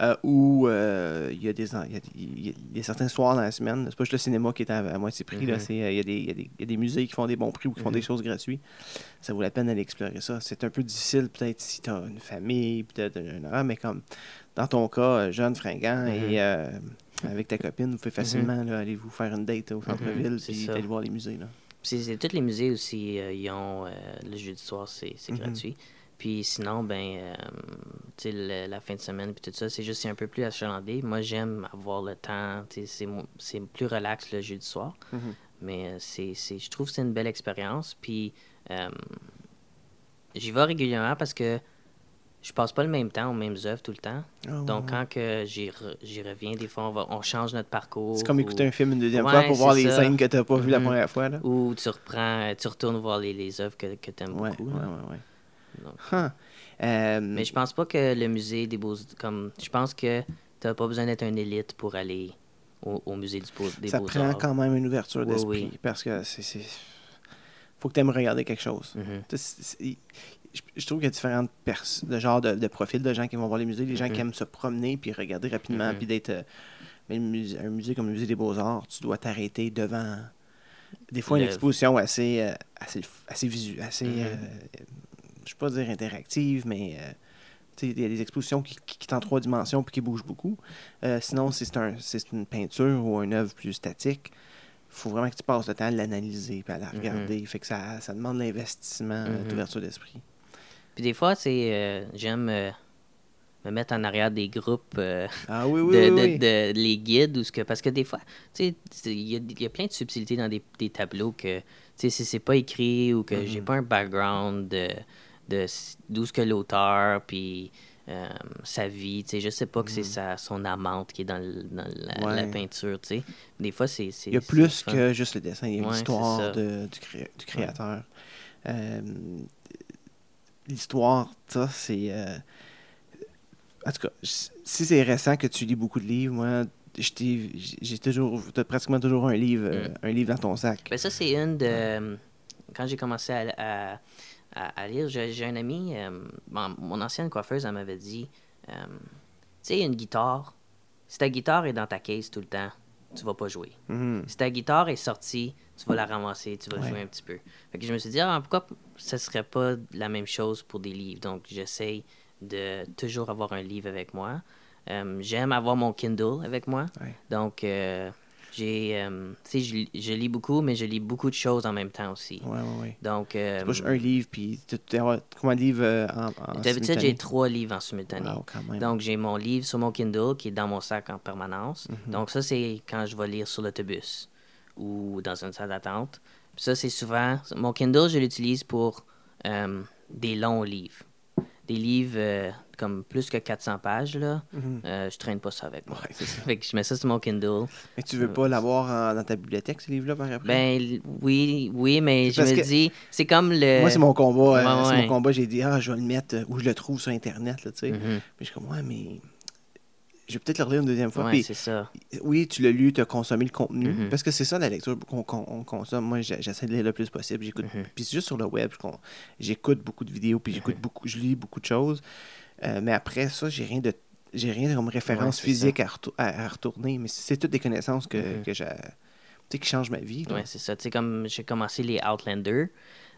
euh, où euh, il y, a des, il y a, il y a- il y a certains soirs dans la semaine, c'est pas juste le cinéma qui est à, à moitié prix, là, Mhm. c'est, euh, il, y a des, il, y a des, il y a des musées qui font des bons prix ou qui font Mhm. des choses gratuites. Ça vaut la peine d'aller explorer ça. C'est un peu difficile peut-être si tu as une famille, peut-être un horaire, mais comme dans ton cas, jeune, fringant, Mhm. et euh, avec ta copine, vous pouvez facilement là, aller vous faire une date au centre-ville, Mhm, ça. aller voir les musées. Là. C'est, tous les musées aussi, euh, ils ont euh, le jeudi soir, c'est, Mhm. gratuit. Puis sinon, ben, euh, tu sais, le- la fin de semaine, puis tout ça, c'est juste un peu plus achalandé. Moi, j'aime avoir le temps, tu sais, c'est, plus relax le jeudi soir. Mhm. Mais euh, c'est, je trouve que c'est une belle expérience. Puis euh, j'y vais régulièrement parce que je passe pas le même temps aux mêmes œuvres tout le temps. Ah, Donc ouais. quand que j'y, re- j'y reviens, des fois, on, va, on change notre parcours. C'est comme écouter ou- un film une deuxième Ouais, fois pour voir les ça. scènes que tu n'as pas vues la Mhm. première fois. Là. Ou tu reprends, tu retournes voir les, les œuvres que, que tu aimes Ouais, beaucoup. Donc, Huh. Euh, Mais je pense pas que le musée des beaux comme je pense que t'as pas besoin d'être un élite pour aller au, au musée du des ça beaux prend quand même une ouverture d'esprit oui. parce que c'est c'est- faut que tu aimes regarder quelque chose. Mhm. Tu sais, c'est- c'est- Je, trouve qu'il y a différentes de genres de, de profils de gens qui vont voir les musées, les gens qui aiment se promener puis regarder rapidement puis d'être euh, mais le musée- un musée comme le musée des Beaux-Arts, tu dois t'arrêter devant des fois une exposition assez euh, assez assez visuelle, assez Mhm. euh, je ne pas dire interactive mais tu sais, il y a des expositions qui, qui, qui sont en trois dimensions puis qui bougent beaucoup. Sinon, si c'est un, si c'est une peinture ou une œuvre plus statique, il faut vraiment que tu passes le temps à l'analyser puis à la Mhm. regarder. Fait que ça, ça demande l'investissement euh, Mhm. d'ouverture d'esprit. Puis des fois, c'est euh, j'aime euh, me mettre en arrière des groupes euh, Ah oui, oui, de, oui. de- oui. de- les guides ou ce que parce que des fois, tu sais, c'est- il y y a plein de subtilités dans des, des tableaux que tu sais si c'est pas écrit ou que j'ai Mhm. pas un background de d'où ce que l'auteur puis euh, sa vie, tu sais, je sais pas que c'est sa son amante qui est dans, le- dans la, peinture, tu sais. Des fois c'est Il y a plus que juste le dessin, il y a Ouais, l'histoire du, cré- du créateur. Euh, l'histoire, ça, c'est. euh, En tout cas, si c'est récent que tu lis beaucoup de livres, moi, j'ai toujours. T'as pratiquement toujours un livre, euh, Mm. un livre dans ton sac. Ben ça, c'est une de... Quand j'ai commencé à, à, lire, j'ai un ami, euh, bon, mon ancienne coiffeuse, elle m'avait dit, euh, tu sais, une guitare, si ta guitare est dans ta case tout le temps, tu vas pas jouer. Mhm. Si ta guitare est sortie, tu vas la ramasser, tu vas Ouais. jouer un petit peu. Fait que je me suis dit, ah, pourquoi ce serait pas la même chose pour des livres? Donc, j'essaye de toujours avoir un livre avec moi. Euh, J'aime avoir mon Kindle avec moi. Ouais. Donc, euh, J'ai, euh, tu sais, je, lis- je lis beaucoup, mais je lis beaucoup de choses en même temps aussi. Ouais, ouais, ouais. Donc, euh, C'est pas juste un livre, puis tu tu as combien de livres euh, en, en d'habitude, j'ai trois livres en simultané. Wow, quand même. Donc, j'ai mon livre sur mon Kindle qui est dans mon sac en permanence. Mhm. Donc, ça, c'est quand je vais lire sur l'autobus ou dans une salle d'attente. Ça, c'est souvent. Mon Kindle, je l'utilise pour euh, des longs livres. Des livres euh, comme plus que 400 pages, là. Euh, je traîne pas ça avec moi. Ouais, c'est ça. Fait que je mets ça sur mon Kindle. Mais tu veux pas l'avoir en- dans ta bibliothèque, ce livre-là, par après? Ben oui, oui, mais je me que- dis, c'est comme le. Moi, c'est mon combat. euh, Ouais, c'est mon combat. J'ai dit, ah, je vais le mettre euh, où je le trouve sur Internet, là, tu sais. Mhm. Mais je suis comme, ouais, mais je vais peut-être le relire une deuxième fois. Ouais, Puis, c'est ça. oui, tu l'as lu, tu as consommé le contenu. Mhm. Parce que c'est ça la lecture qu'on qu'on- on consomme. Moi, j'essaie de lire le plus possible. J'écoute. Mhm. Puis c'est juste sur le web, j'écoute beaucoup de vidéos, puis j'écoute Mhm. beaucoup, je lis beaucoup de choses. Euh, mais après ça, j'ai rien de j'ai rien comme référence physique à, retour- à- à retourner. Mais c'est toutes des connaissances que, Mhm. que j'ai. Tu sais, qui changent ma vie. Ouais, c'est ça. Tu sais, comme j'ai commencé les Outlander,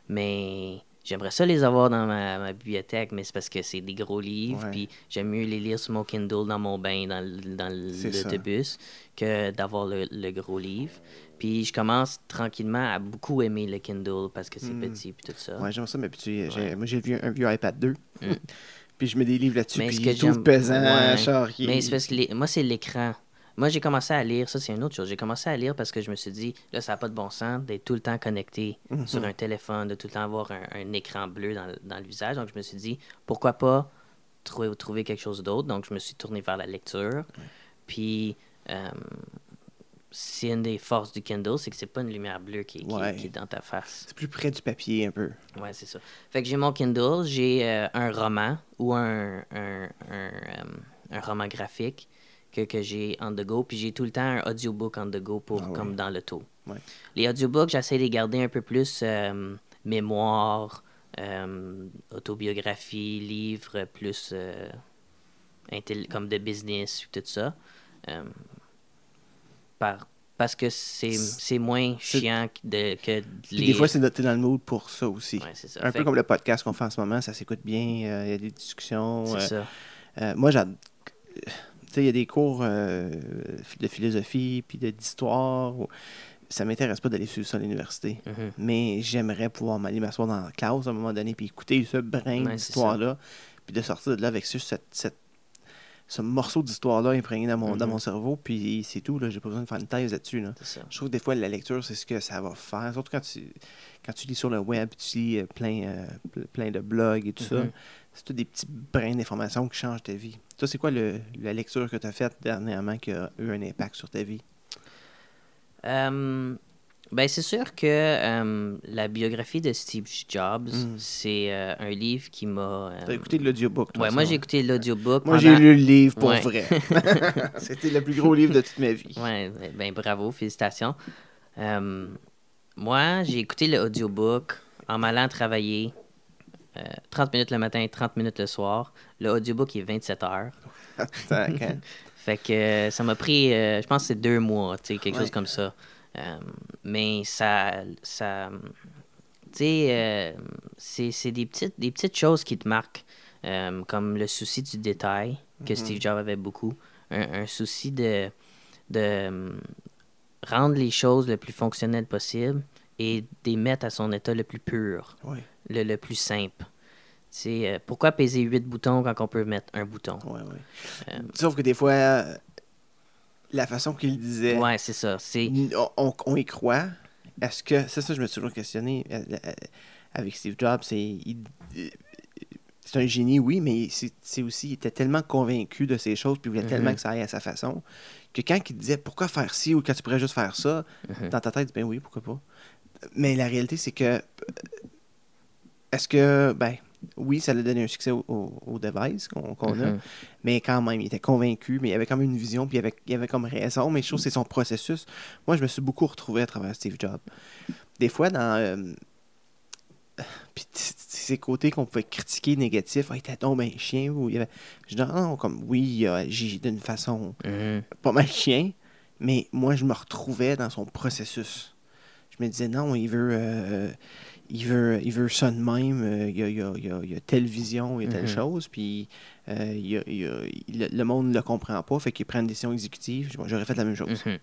mais j'aimerais ça les avoir dans ma, ma bibliothèque, mais c'est parce que c'est des gros livres, puis j'aime mieux les lire sur mon Kindle dans mon bain, dans, dans l'autobus, que d'avoir le, le gros livre. Puis je commence tranquillement à beaucoup aimer le Kindle parce que c'est Mm. petit, puis tout ça. Ouais, j'aime ça m'habituer. J'ai- Ouais. Moi, j'ai vu un vieux iPad 2. Mm. puis je mets des livres là-dessus. Mais Puis tout j'aime- pesant, Ouais. Mais parce que les- moi, c'est l'écran. Moi, j'ai commencé à lire, ça c'est une autre chose. J'ai commencé à lire parce que je me suis dit, là, ça n'a pas de bon sens d'être tout le temps connecté Mhm. sur un téléphone, de tout le temps avoir un, un écran bleu dans, le- dans le visage. Donc, je me suis dit, pourquoi pas trouver, trouver quelque chose d'autre? Donc, je me suis tourné vers la lecture. Puis, euh, c'est une des forces du Kindle, c'est que c'est pas une lumière bleue qui, est- qui est- Ouais. qui est dans ta face. C'est plus près du papier un peu. Ouais, c'est ça. Fait que j'ai mon Kindle, j'ai euh, un roman ou un, un, un, euh, un roman graphique que, que j'ai on the go, puis j'ai tout le temps un audiobook on the go pour Ah ouais. comme dans l'auto. Ouais. Les audiobooks, j'essaie de les garder un peu plus euh, mémoire, euh, autobiographie, livre plus euh, intel- comme de business, tout ça. Euh, par, parce que c'est moins chiant que de, que de lire. des fois, c'est noté dans le mood pour ça aussi. Ouais, c'est ça. Un Fait peu que comme le podcast qu'on fait en ce moment, ça s'écoute bien, il y a des discussions. C'est ça. moi, j'ad- tu sais, il y a des cours euh, de philosophie puis d'histoire. où- Ça m'intéresse pas d'aller suivre ça à l'université. Mhm. Mais j'aimerais pouvoir m'aller m'asseoir dans la classe à un moment donné puis écouter ce brin Ouais, d'histoire-là. Puis de sortir de là avec juste cette, cette- ce morceau d'histoire-là imprégné dans mon, dans Mhm. mon cerveau. Puis c'est tout. J'ai pas besoin de faire une thèse là-dessus. Là. Je trouve que des fois, la lecture, c'est ce que ça va faire. Surtout quand tu, quand tu lis sur le web, tu lis euh, plein, euh, ple- plein de blogs et tout ça. Mhm. C'est tout des petits brins d'informations qui changent ta vie. Toi, c'est quoi le- la lecture que tu as faite dernièrement qui a eu un impact sur ta vie? Euh, ben, c'est sûr que euh, la biographie de Steve Jobs, Mm. c'est euh, un livre qui m'a. euh, Tu as écouté l'audiobook, toi, Ouais, moi j'ai écouté l'audiobook. Moi, pendant- j'ai lu le livre pour Ouais. vrai. C'était le plus gros livre de toute ma vie. Ouais, ben, ben, bravo, félicitations. Euh, moi, j'ai écouté l'audiobook en m'allant travailler. euh, 30 minutes le matin, 30 minutes le soir. Le audiobook est 27 heures. Hein? Fait que ça m'a pris, je pense que c'est deux mois, tu sais, quelque Ouais. chose comme ça. Euh, mais ça, ça tu sais, euh, c'est c'est des petites, des petites choses qui te marquent, euh, comme le souci du détail, que Mhm. Steve Jobs avait beaucoup. Un, un souci de, de rendre les choses le plus fonctionnelles possible et de les mettre à son état le plus pur, Oui, le, le plus simple. Sais, euh, pourquoi peser huit boutons quand on peut mettre un bouton? oui, oui. Euh, Sauf que des fois, la façon qu'il disait, Ouais, c'est ça. C'est on, on- on y croit. Est-ce que, c'est ça, je me suis toujours questionné euh, euh, avec Steve Jobs, c'est il- euh, c'est un génie, oui, mais c'est c'est aussi, il était tellement convaincu de ces choses, puis il voulait Mhm. tellement que ça aille à sa façon, que quand il disait pourquoi faire ci ou quand tu pourrais juste faire ça, Mhm. dans ta tête, ben oui, pourquoi pas. Mais la réalité, c'est que, euh, est-ce que, ben, oui, ça a donné un succès au, au- au device qu'on a, Mhm. mais quand même, il était convaincu, mais il avait quand même une vision, puis il avait, il avait comme raison, mais je trouve que c'est son processus. Moi, je me suis beaucoup retrouvé à travers Steve Jobs. Des fois, dans. euh, puis ces côtés qu'on pouvait critiquer négatifs, ah, il était donc ben chien, ou il avait. Je dis, non, comme, oui, il a agi d'une façon Mhm. pas mal chien, mais moi, je me retrouvais dans son processus. je me disais, non, il veut, euh, il veut, il veut ça de même, euh, il, y a, il y a- il y a- telle vision, il y a telle Mhm. chose, puis euh, il y a- le monde ne le comprend pas, fait qu'il prend une décision exécutive. J'aurais fait la même chose. Mhm.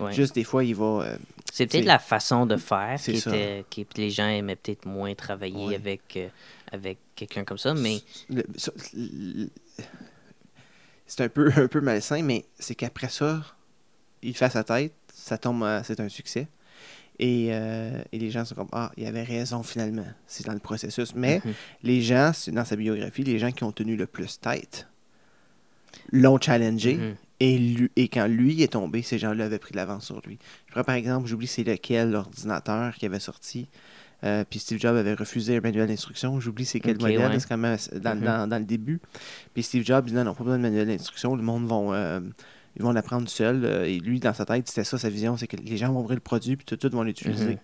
Ouais. Juste des fois, il va. euh, C'est peut-être la façon de faire qui était, qui les gens aimaient peut-être moins travailler Ouais. avec, avec quelqu'un comme ça, mais c'est un peu, un peu malsain, mais c'est qu'après ça, il fait sa tête, ça tombe, c'est un succès. Et, euh, et les gens sont comme Ah, il avait raison finalement. C'est dans le processus. Mais Mhm. les gens, dans sa biographie, les gens qui ont tenu le plus tête l'ont challengé. Mhm. Et, lui- et quand lui est tombé, ces gens-là avaient pris de l'avance sur lui. Je prends par exemple, j'oublie c'est lequel l'ordinateur qui avait sorti. Euh, puis Steve Jobs avait refusé un manuel d'instruction. J'oublie c'est quel Ok, modèle, ouais. c'est quand même dans, Mhm. dans- dans le début. Puis Steve Jobs dit non, non, pas besoin de manuel d'instruction. Le monde vont, euh, ils vont l'apprendre seul. Euh, et lui, dans sa tête, c'était ça sa vision, c'est que les gens vont ouvrir le produit puis tout de suite vont l'utiliser. Mhm.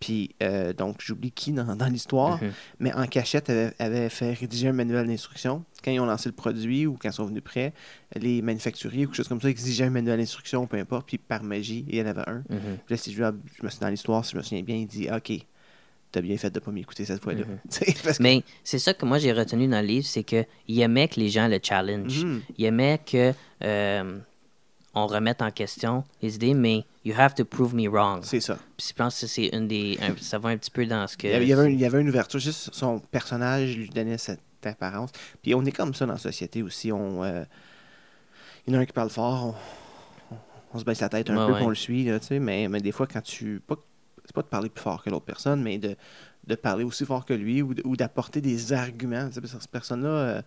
Puis euh, donc j'oublie qui dans, dans l'histoire Mhm. mais en cachette, avait, avait fait rédiger un manuel d'instruction. Quand ils ont lancé le produit ou quand ils sont venus prêts, les manufacturiers ou quelque chose comme ça exigeaient un manuel d'instruction, peu importe, puis par magie, il y en avait un. Mhm. Puis là, Jobs, je me suis dans l'histoire, si je me souviens bien, il dit Ok, t'as bien fait de pas m'écouter cette fois-là. Que- Mais c'est ça que moi j'ai retenu dans le livre, c'est qu'il aimait que les gens le challenge. Il aimait que euh, on remette en question les idées, mais you have to prove me wrong. C'est ça. Puis je pense que c'est une des. un- ça va un petit peu dans ce que. Il y, avait, il y avait un- il y avait une ouverture, juste son personnage lui donnait cette apparence. Puis on est comme ça dans la société aussi. On, euh, il y en a un qui parle fort, on, on- on se baisse la tête un Ouais, peu, ouais. on le suit, là, tu sais, mais, mais des fois, quand tu. Pas, c'est pas de parler plus fort que l'autre personne, mais de, de parler aussi fort que lui ou, d'apporter des arguments. Tu sais, parce que Cette personne-là euh,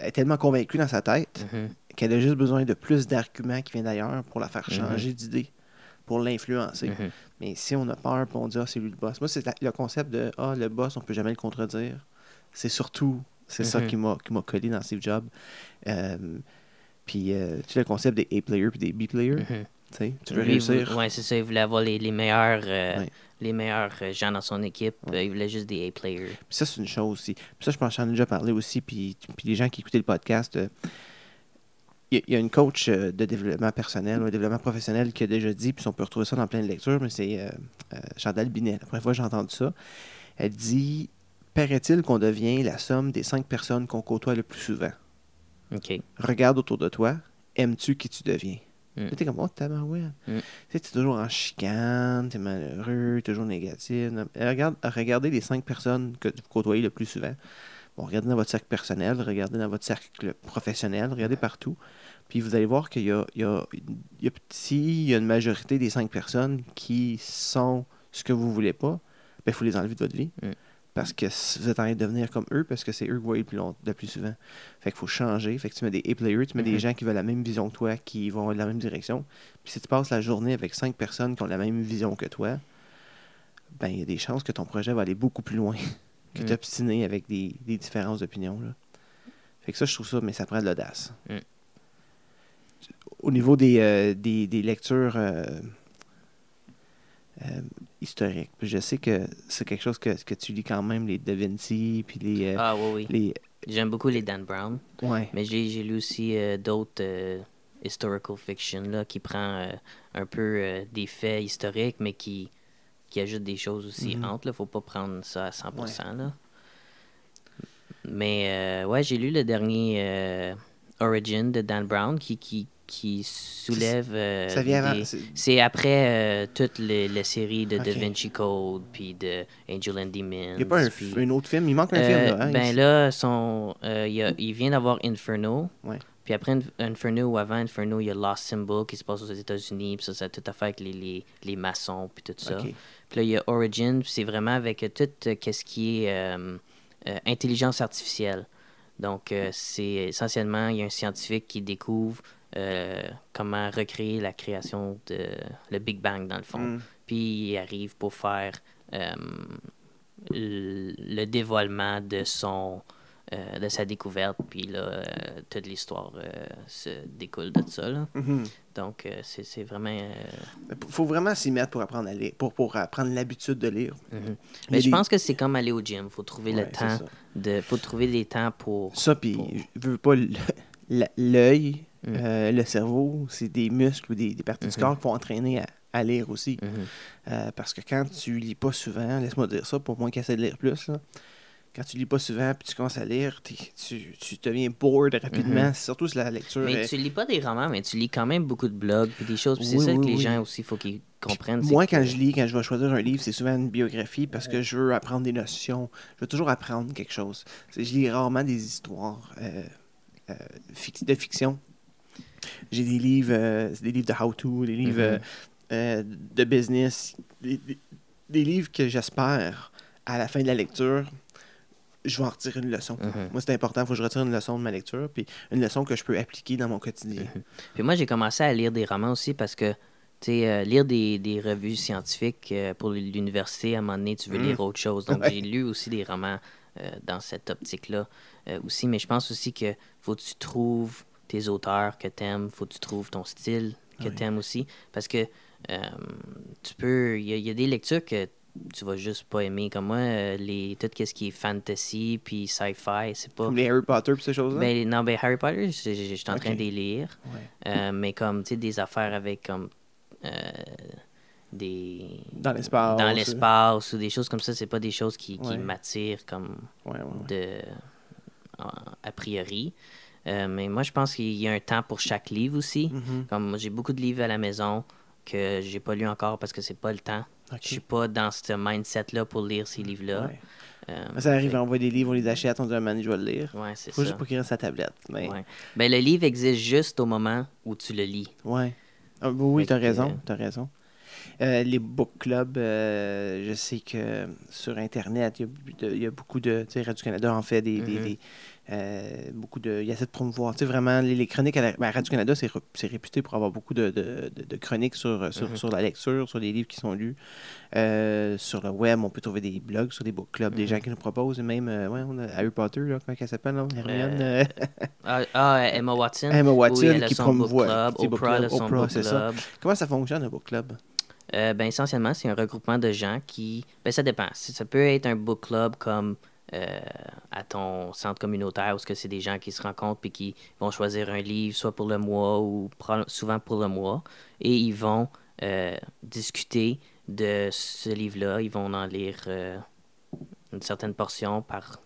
est tellement convaincue dans sa tête Mhm. Qu'elle a juste besoin de plus d'arguments qui viennent d'ailleurs pour la faire Mhm. changer d'idée, pour l'influencer. Mhm. Mais si on a peur, puis on dit, ah, c'est lui le boss. Moi, c'est le concept de, ah, le boss, on peut jamais le contredire. C'est surtout, c'est ça Mhm. qui m'a qui m'a collé dans Steve Jobs. Euh, puis, euh, tu sais, le concept des A-players puis des B-players, tu veux Lui, réussir? ouais, c'est ça. Il voulait avoir les, les meilleurs, euh, Ouais. les meilleurs gens dans son équipe. Il voulait juste des A-players. Puis ça, c'est une chose aussi. Puis ça, je pense que j'en ai déjà parlé aussi. Puis, puis les gens qui écoutaient le podcast, euh, il y, a- une coach euh, de développement personnel ou de développement professionnel qui a déjà dit, puis on peut retrouver ça dans plein de lectures, mais c'est euh, euh, Chantal Binet. La première fois que j'ai entendu ça, elle dit Paraît-il qu'on devient la somme des cinq personnes qu'on côtoie le plus souvent OK. Regarde autour de toi, aimes-tu qui tu deviens? Mm. T'es comme, oh, tabarouette. Mm. Tu sais, t'es toujours en chicane, t'es malheureux, toujours négatif. Regarde, regardez les cinq personnes que vous côtoyez le plus souvent. Bon, regardez dans votre cercle personnel, regardez dans votre cercle professionnel, regardez partout. Puis vous allez voir qu'il y a, il y a, il y a, s'il y a une majorité des cinq personnes qui sont ce que vous voulez pas, ben, il faut les enlever de votre vie. Mm. Parce que vous êtes en train de devenir comme eux, parce que c'est eux que vous voyez le plus, long, le plus souvent. Fait qu'il faut changer. Fait que tu mets des A-players, tu mets des Mhm. gens qui veulent la même vision que toi, qui vont dans la même direction. Puis si tu passes la journée avec cinq personnes qui ont la même vision que toi, ben il y a des chances que ton projet va aller beaucoup plus loin que Mm. t'obstiner avec des, des différences d'opinion. Fait que ça, je trouve ça, mais ça prend de l'audace. Mm. Au niveau des, euh, des, des lectures euh, euh, historiques, je sais que c'est quelque chose que, que tu lis quand même, les Da Vinci, puis les... Ah oui, oui. les J'aime beaucoup les Dan Brown. ouais. Mais j'ai j'ai lu aussi d'autres historical fiction là, qui prend un peu des faits historiques, mais qui, qui ajoute des choses aussi Mhm. entre. Là. Faut pas prendre ça à 100%. Là. Mais euh, ouais, j'ai lu le dernier euh, Origin de Dan Brown qui, qui, qui soulève. euh, ça vient avant. c'est- après euh, toute les, la série de Da. Vinci Il puis de Angel and Demons. Il n'y a pas un, autre film? Il manque un film. Là, hein, ben ici. là, son, il, a- il vient d'avoir Inferno. Ouais. Puis après Inf- Inferno ou avant Inferno, il y a Lost Symbol qui se passe aux États-Unis. Puis ça, ça a tout à faire avec les, les, les maçons. Puis tout ça. Puis là, il y a Origin. Puis c'est vraiment avec euh, tout euh, qu'est-ce qui est euh, euh, intelligence artificielle. Donc, c'est essentiellement, il y a un scientifique qui découvre comment recréer la création de le Big Bang, dans le fond Mm. puis il arrive pour faire le le dévoilement de son euh, de sa découverte puis là euh, toute l'histoire euh, se découle de ça là. Mhm. donc c'est vraiment euh, faut vraiment s'y mettre pour apprendre à lire, pour, pour apprendre l'habitude de lire. mhm. Il mais a je pense que c'est comme aller au gym faut trouver Ouais, le temps de faut trouver des temps pour Ça, puis Pour- je veux pas l'œil, Mm. euh, le cerveau, c'est des muscles ou des, des parties du Mhm. corps qu'il faut entraîner à, à lire aussi. Mhm. Parce que quand tu lis pas souvent, laisse-moi dire ça pour moi qui essaie de lire plus, là, quand tu lis pas souvent puis tu commences à lire, tu, tu deviens bored rapidement, surtout si la lecture Mais est- tu lis pas des romans, mais tu lis quand même beaucoup de blogs puis des choses. c'est Oui, ça oui, que les oui. gens aussi, il faut qu'ils comprennent. Moi, que- quand je lis, quand je vais choisir un livre, c'est souvent une biographie parce que je veux apprendre des notions. Je veux toujours apprendre quelque chose. Je lis rarement des histoires euh, euh, de fiction. J'ai des livres, euh, des livres de how-to, des livres Mhm. de business, des, des- des livres que j'espère, à la fin de la lecture, je vais en retirer une leçon. Mhm. Moi, c'est important, il faut que je retire une leçon de ma lecture, puis une leçon que je peux appliquer dans mon quotidien. Puis moi, j'ai commencé à lire des romans aussi parce que, tu sais, euh, lire des, des revues scientifiques euh, pour l'université, à un moment donné, tu veux Mm. lire autre chose. Donc, Ouais. j'ai lu aussi des romans euh, dans cette optique-là aussi. Mais je pense aussi que faut que tu trouves tes auteurs que t'aimes, faut que tu trouves ton style que Oui. t'aimes aussi. Parce que tu peux... Il y, y a des lectures que tu vas juste pas aimer. Comme moi, euh, les, tout ce qui est fantasy puis sci-fi, c'est pas... Comme les Harry Potter et ces choses-là? Ben, non, ben Harry Potter, je suis en train de les lire. Ouais. Euh, mais comme, tu sais, des affaires avec comme euh, des... Dans l'espace. Dans l'espace ou des choses comme ça, c'est pas des choses qui, qui Ouais. m'attirent comme Ouais, de... a priori. Euh, mais moi, je pense qu'il y a un temps pour chaque livre aussi. Mhm. Comme moi, j'ai beaucoup de livres à la maison que j'ai pas lu encore parce que c'est pas le temps. Ok. Je suis pas dans ce mindset-là pour lire ces livres-là. Ouais. Euh, Ça arrive, on voit des livres, on les achète, on dit un man, je vais le lire. Ouais, c'est Faut ça. juste qu'il reste sa tablette. Mais... Ouais. Ben, le livre existe juste au moment où tu le lis. Ouais. Ah, oui, Fait t'as raison, t'as raison. Euh, les book clubs, euh, je sais que sur Internet, il y a, y beaucoup de. Tu sais, Radio-Canada en fait des. Mhm. des, euh, beaucoup de. Il essaie de promouvoir. Tu sais, vraiment, les, les chroniques à la- ben, Radio-Canada, c'est re- c'est réputé pour avoir beaucoup de, de- chroniques sur, sur, Mhm. sur la lecture, sur les livres qui sont lus. Euh, sur le web, on peut trouver des blogs sur des book clubs, des Mhm. gens qui nous proposent. Et même, euh, ouais, on a Harry Potter, là, comment elle s'appelle, euh, Ah, ah, Emma Watson. Emma Watson Oui, a qui promouvoit club. Oprah a c'est ça. comment ça fonctionne, un book club? Euh, ben, essentiellement, c'est un regroupement de gens qui... Ben, ça dépend. Ça peut être un book club comme euh, à ton centre communautaire où c'est des gens qui se rencontrent puis qui vont choisir un livre, soit pour le mois ou souvent pour le mois, et ils vont euh, discuter de ce livre-là. Ils vont en lire euh, une certaine portion par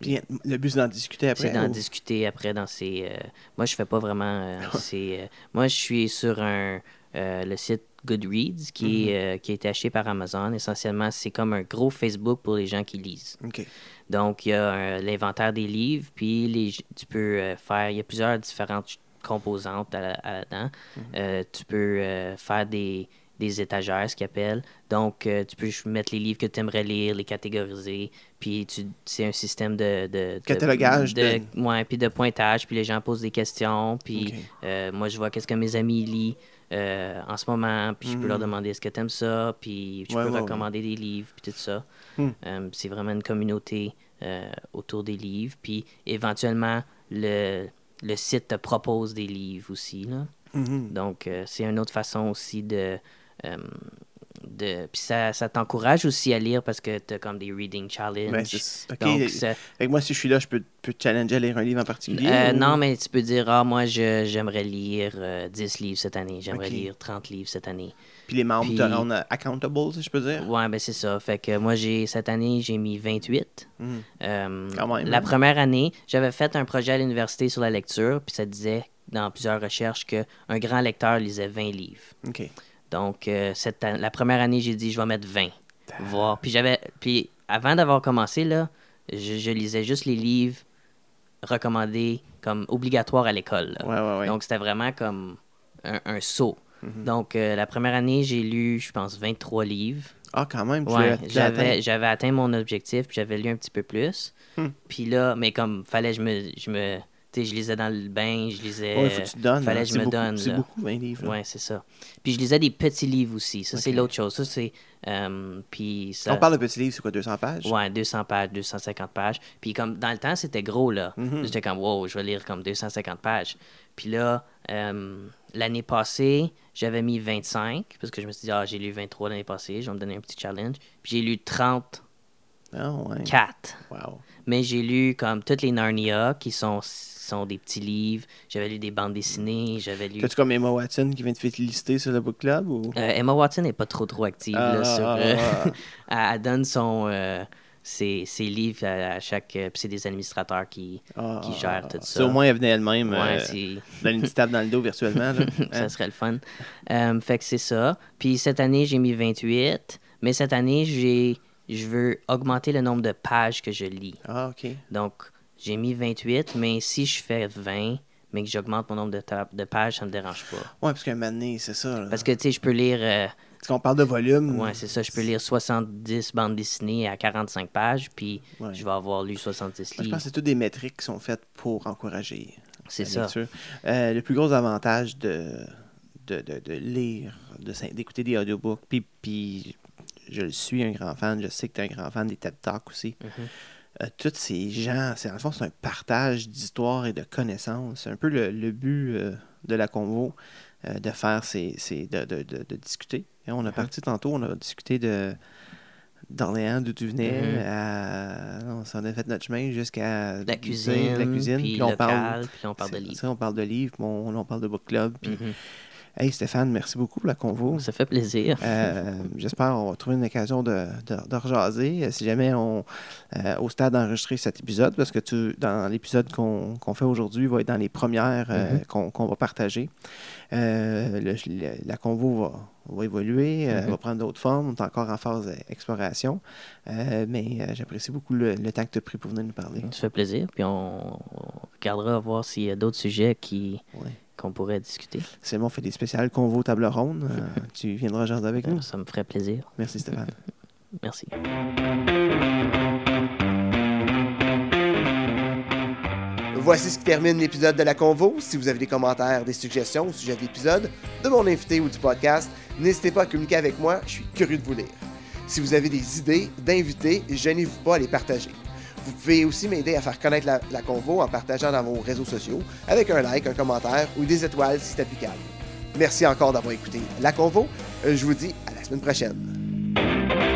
Puis le but, c'est d'en discuter après. C'est d'en ou- discuter après dans ces. Moi, je fais pas vraiment. ces, Moi, je suis sur un le site Goodreads qui, est, euh, qui a été acheté par Amazon. Essentiellement, c'est comme un gros Facebook pour les gens qui lisent. Donc, il y a euh, l'inventaire des livres, puis les, tu peux euh, faire. Il y a plusieurs différentes composantes à là-dedans. Euh, tu peux faire des, des étagères, ce qu'ils appellent. Donc, tu peux mettre les livres que tu aimerais lire, les catégoriser. Puis, c'est un système de. de, de- Catalogage De, de- ouais, puis de pointage. Puis, les gens posent des questions. Puis, moi, je vois qu'est-ce que mes amis lisent. Euh, en ce moment, puis je peux leur Mhm. demander est-ce que tu aimes ça, puis je Ouais, peux ouais, ouais. recommander des livres, puis tout ça. Hmm. Euh, c'est vraiment une communauté euh, autour des livres. Puis éventuellement, le, le site te propose des livres aussi. Là. Mhm. Donc, euh, c'est une autre façon aussi de. De puis ça, ça t'encourage aussi à lire parce que tu as comme des reading challenges. Ben, c'est- OK. Donc, ça- que moi, si je suis là, je peux, peux te challenger à lire un livre en particulier? euh, ou- non, mais tu peux dire Ah, moi, j'aimerais lire euh, 10 livres cette année, j'aimerais lire 30 livres cette année. Puis les membres Puis- te rendent accountable, si je peux dire? Ouais, ben c'est ça. Fait que moi, j'ai cette année, j'ai mis 28. Mhm. Euh, Quand même, la hein. première année, j'avais fait un projet à l'université sur la lecture, puis ça disait dans plusieurs recherches qu'un grand lecteur lisait 20 livres. OK. Donc, euh, cette la première année, j'ai dit, je vais mettre 20. Voir. Puis j'avais. Puis avant d'avoir commencé, là, je, je lisais juste les livres recommandés comme obligatoires à l'école. là. Ouais, ouais, ouais. Donc, c'était vraiment comme un, un saut. Mhm. Donc, euh, la première année, j'ai lu, je pense, 23 livres. Ah, quand même. j'avais, atteint. j'avais atteint mon objectif, puis j'avais lu un petit peu plus. Hmm. Puis là, mais comme, fallait je me. Je me je lisais dans le bain, je lisais. Ouais, faut que tu te donnes. fallait hein. que je me beaucoup- donne, C'est beaucoup, 20 livres. là. Ouais, c'est ça. Puis je lisais des petits livres aussi. Ça, c'est l'autre chose. Ça, c'est. euh, puis Si ça. on parle de petits livres, c'est quoi, 200 pages? Ouais, 200 pages, 250 pages. Puis comme dans le temps, c'était gros, là. Mhm. J'étais comme, wow, je vais lire comme 250 pages. Puis là, euh, l'année passée, j'avais mis 25, parce que je me suis dit, ah, j'ai lu 23 l'année passée, je vais me donner un petit challenge. Puis j'ai lu 30 Ah, ouais. Quatre. Wow. Mais j'ai lu comme toutes les Narnia qui sont, sont des petits livres. J'avais lu des bandes dessinées. J'avais lu. T'as-tu comme Emma Watson qui vient te féliciter sur le book club ou? Euh, Emma Watson n'est pas trop trop active là, Ah, sur. ah, euh, ah. elle, elle donne son. euh, ses, ses livres à, à chaque. euh, puis c'est des administrateurs qui. Ah, qui ah, gère ah. tout ça. au moins elle venait elle-même Ouais, donner une petite tape dans le dos virtuellement. là. Hein? ça serait le fun. Fait que c'est ça. Puis cette année, j'ai mis 28. Mais cette année, j'ai. Je veux augmenter le nombre de pages que je lis. Ah, ok. Donc, j'ai mis 28, mais si je fais 20, mais que j'augmente mon nombre de, pages, ça me dérange pas. Ouais, parce qu'un donné, c'est ça. là. Parce que, tu sais, je peux lire... euh, Parce qu'on parle de volume. ouais, c'est ça, je peux lire 70 bandes dessinées à 45 pages, puis Ouais. je vais avoir lu 70 Moi, je livres. pense que c'est toutes des métriques qui sont faites pour encourager C'est ça. Euh, le plus gros avantage de, de, de, de lire, de d'écouter des audiobooks, puis, puis je le suis un grand fan, je sais que tu es un grand fan des TED Talks aussi. Mhm. Euh, tous ces gens, c'est, en fond, c'est un partage d'histoire et de connaissances. C'est un peu le, le but euh, de la convo, euh, de faire, c'est, c'est de, de, de, de discuter. Et on a Mhm. parti tantôt, on a discuté de d'Orléans, d'où tu venais, Mhm. à... on a fait notre chemin jusqu'à La cuisine, la cuisine, puis puis on local, parle, puis on parle de livres. on parle de livres, puis on, on parle de book club. Puis, Mhm. Hey Stéphane, merci beaucoup pour la convo. Ça fait plaisir. Euh, J'espère qu'on va trouver une occasion de, de, de rejaser. Euh, Si jamais on euh, au stade d'enregistrer cet épisode, parce que tu, dans l'épisode qu'on fait aujourd'hui, va être dans les premières euh, Mhm. qu'on va partager. Le- le- la convo va, va évoluer, Mhm. va prendre d'autres formes. On est encore en phase d'exploration. Mais j'apprécie beaucoup le, le temps que tu as pris pour venir nous parler. Ça fait plaisir, puis on, on regardera voir s'il y a d'autres sujets qui Ouais. Qu'on pourrait discuter. C'est bon, on fait des spéciales convo table ronde. Euh, tu viendras jaser avec nous. Ça me ferait plaisir. Merci Stéphane. Merci. Voici ce qui termine l'épisode de la Convo. Si vous avez des commentaires, des suggestions au sujet de l'épisode, de mon invité ou du podcast, n'hésitez pas à communiquer avec moi, je suis curieux de vous lire. Si vous avez des idées d'invités, gênez-vous pas à les partager. Vous pouvez aussi m'aider à faire connaître la, Convo en partageant dans vos réseaux sociaux, avec un like, un commentaire ou des étoiles si c'est applicable. Merci encore d'avoir écouté La Convo. Euh, Je vous dis à la semaine prochaine.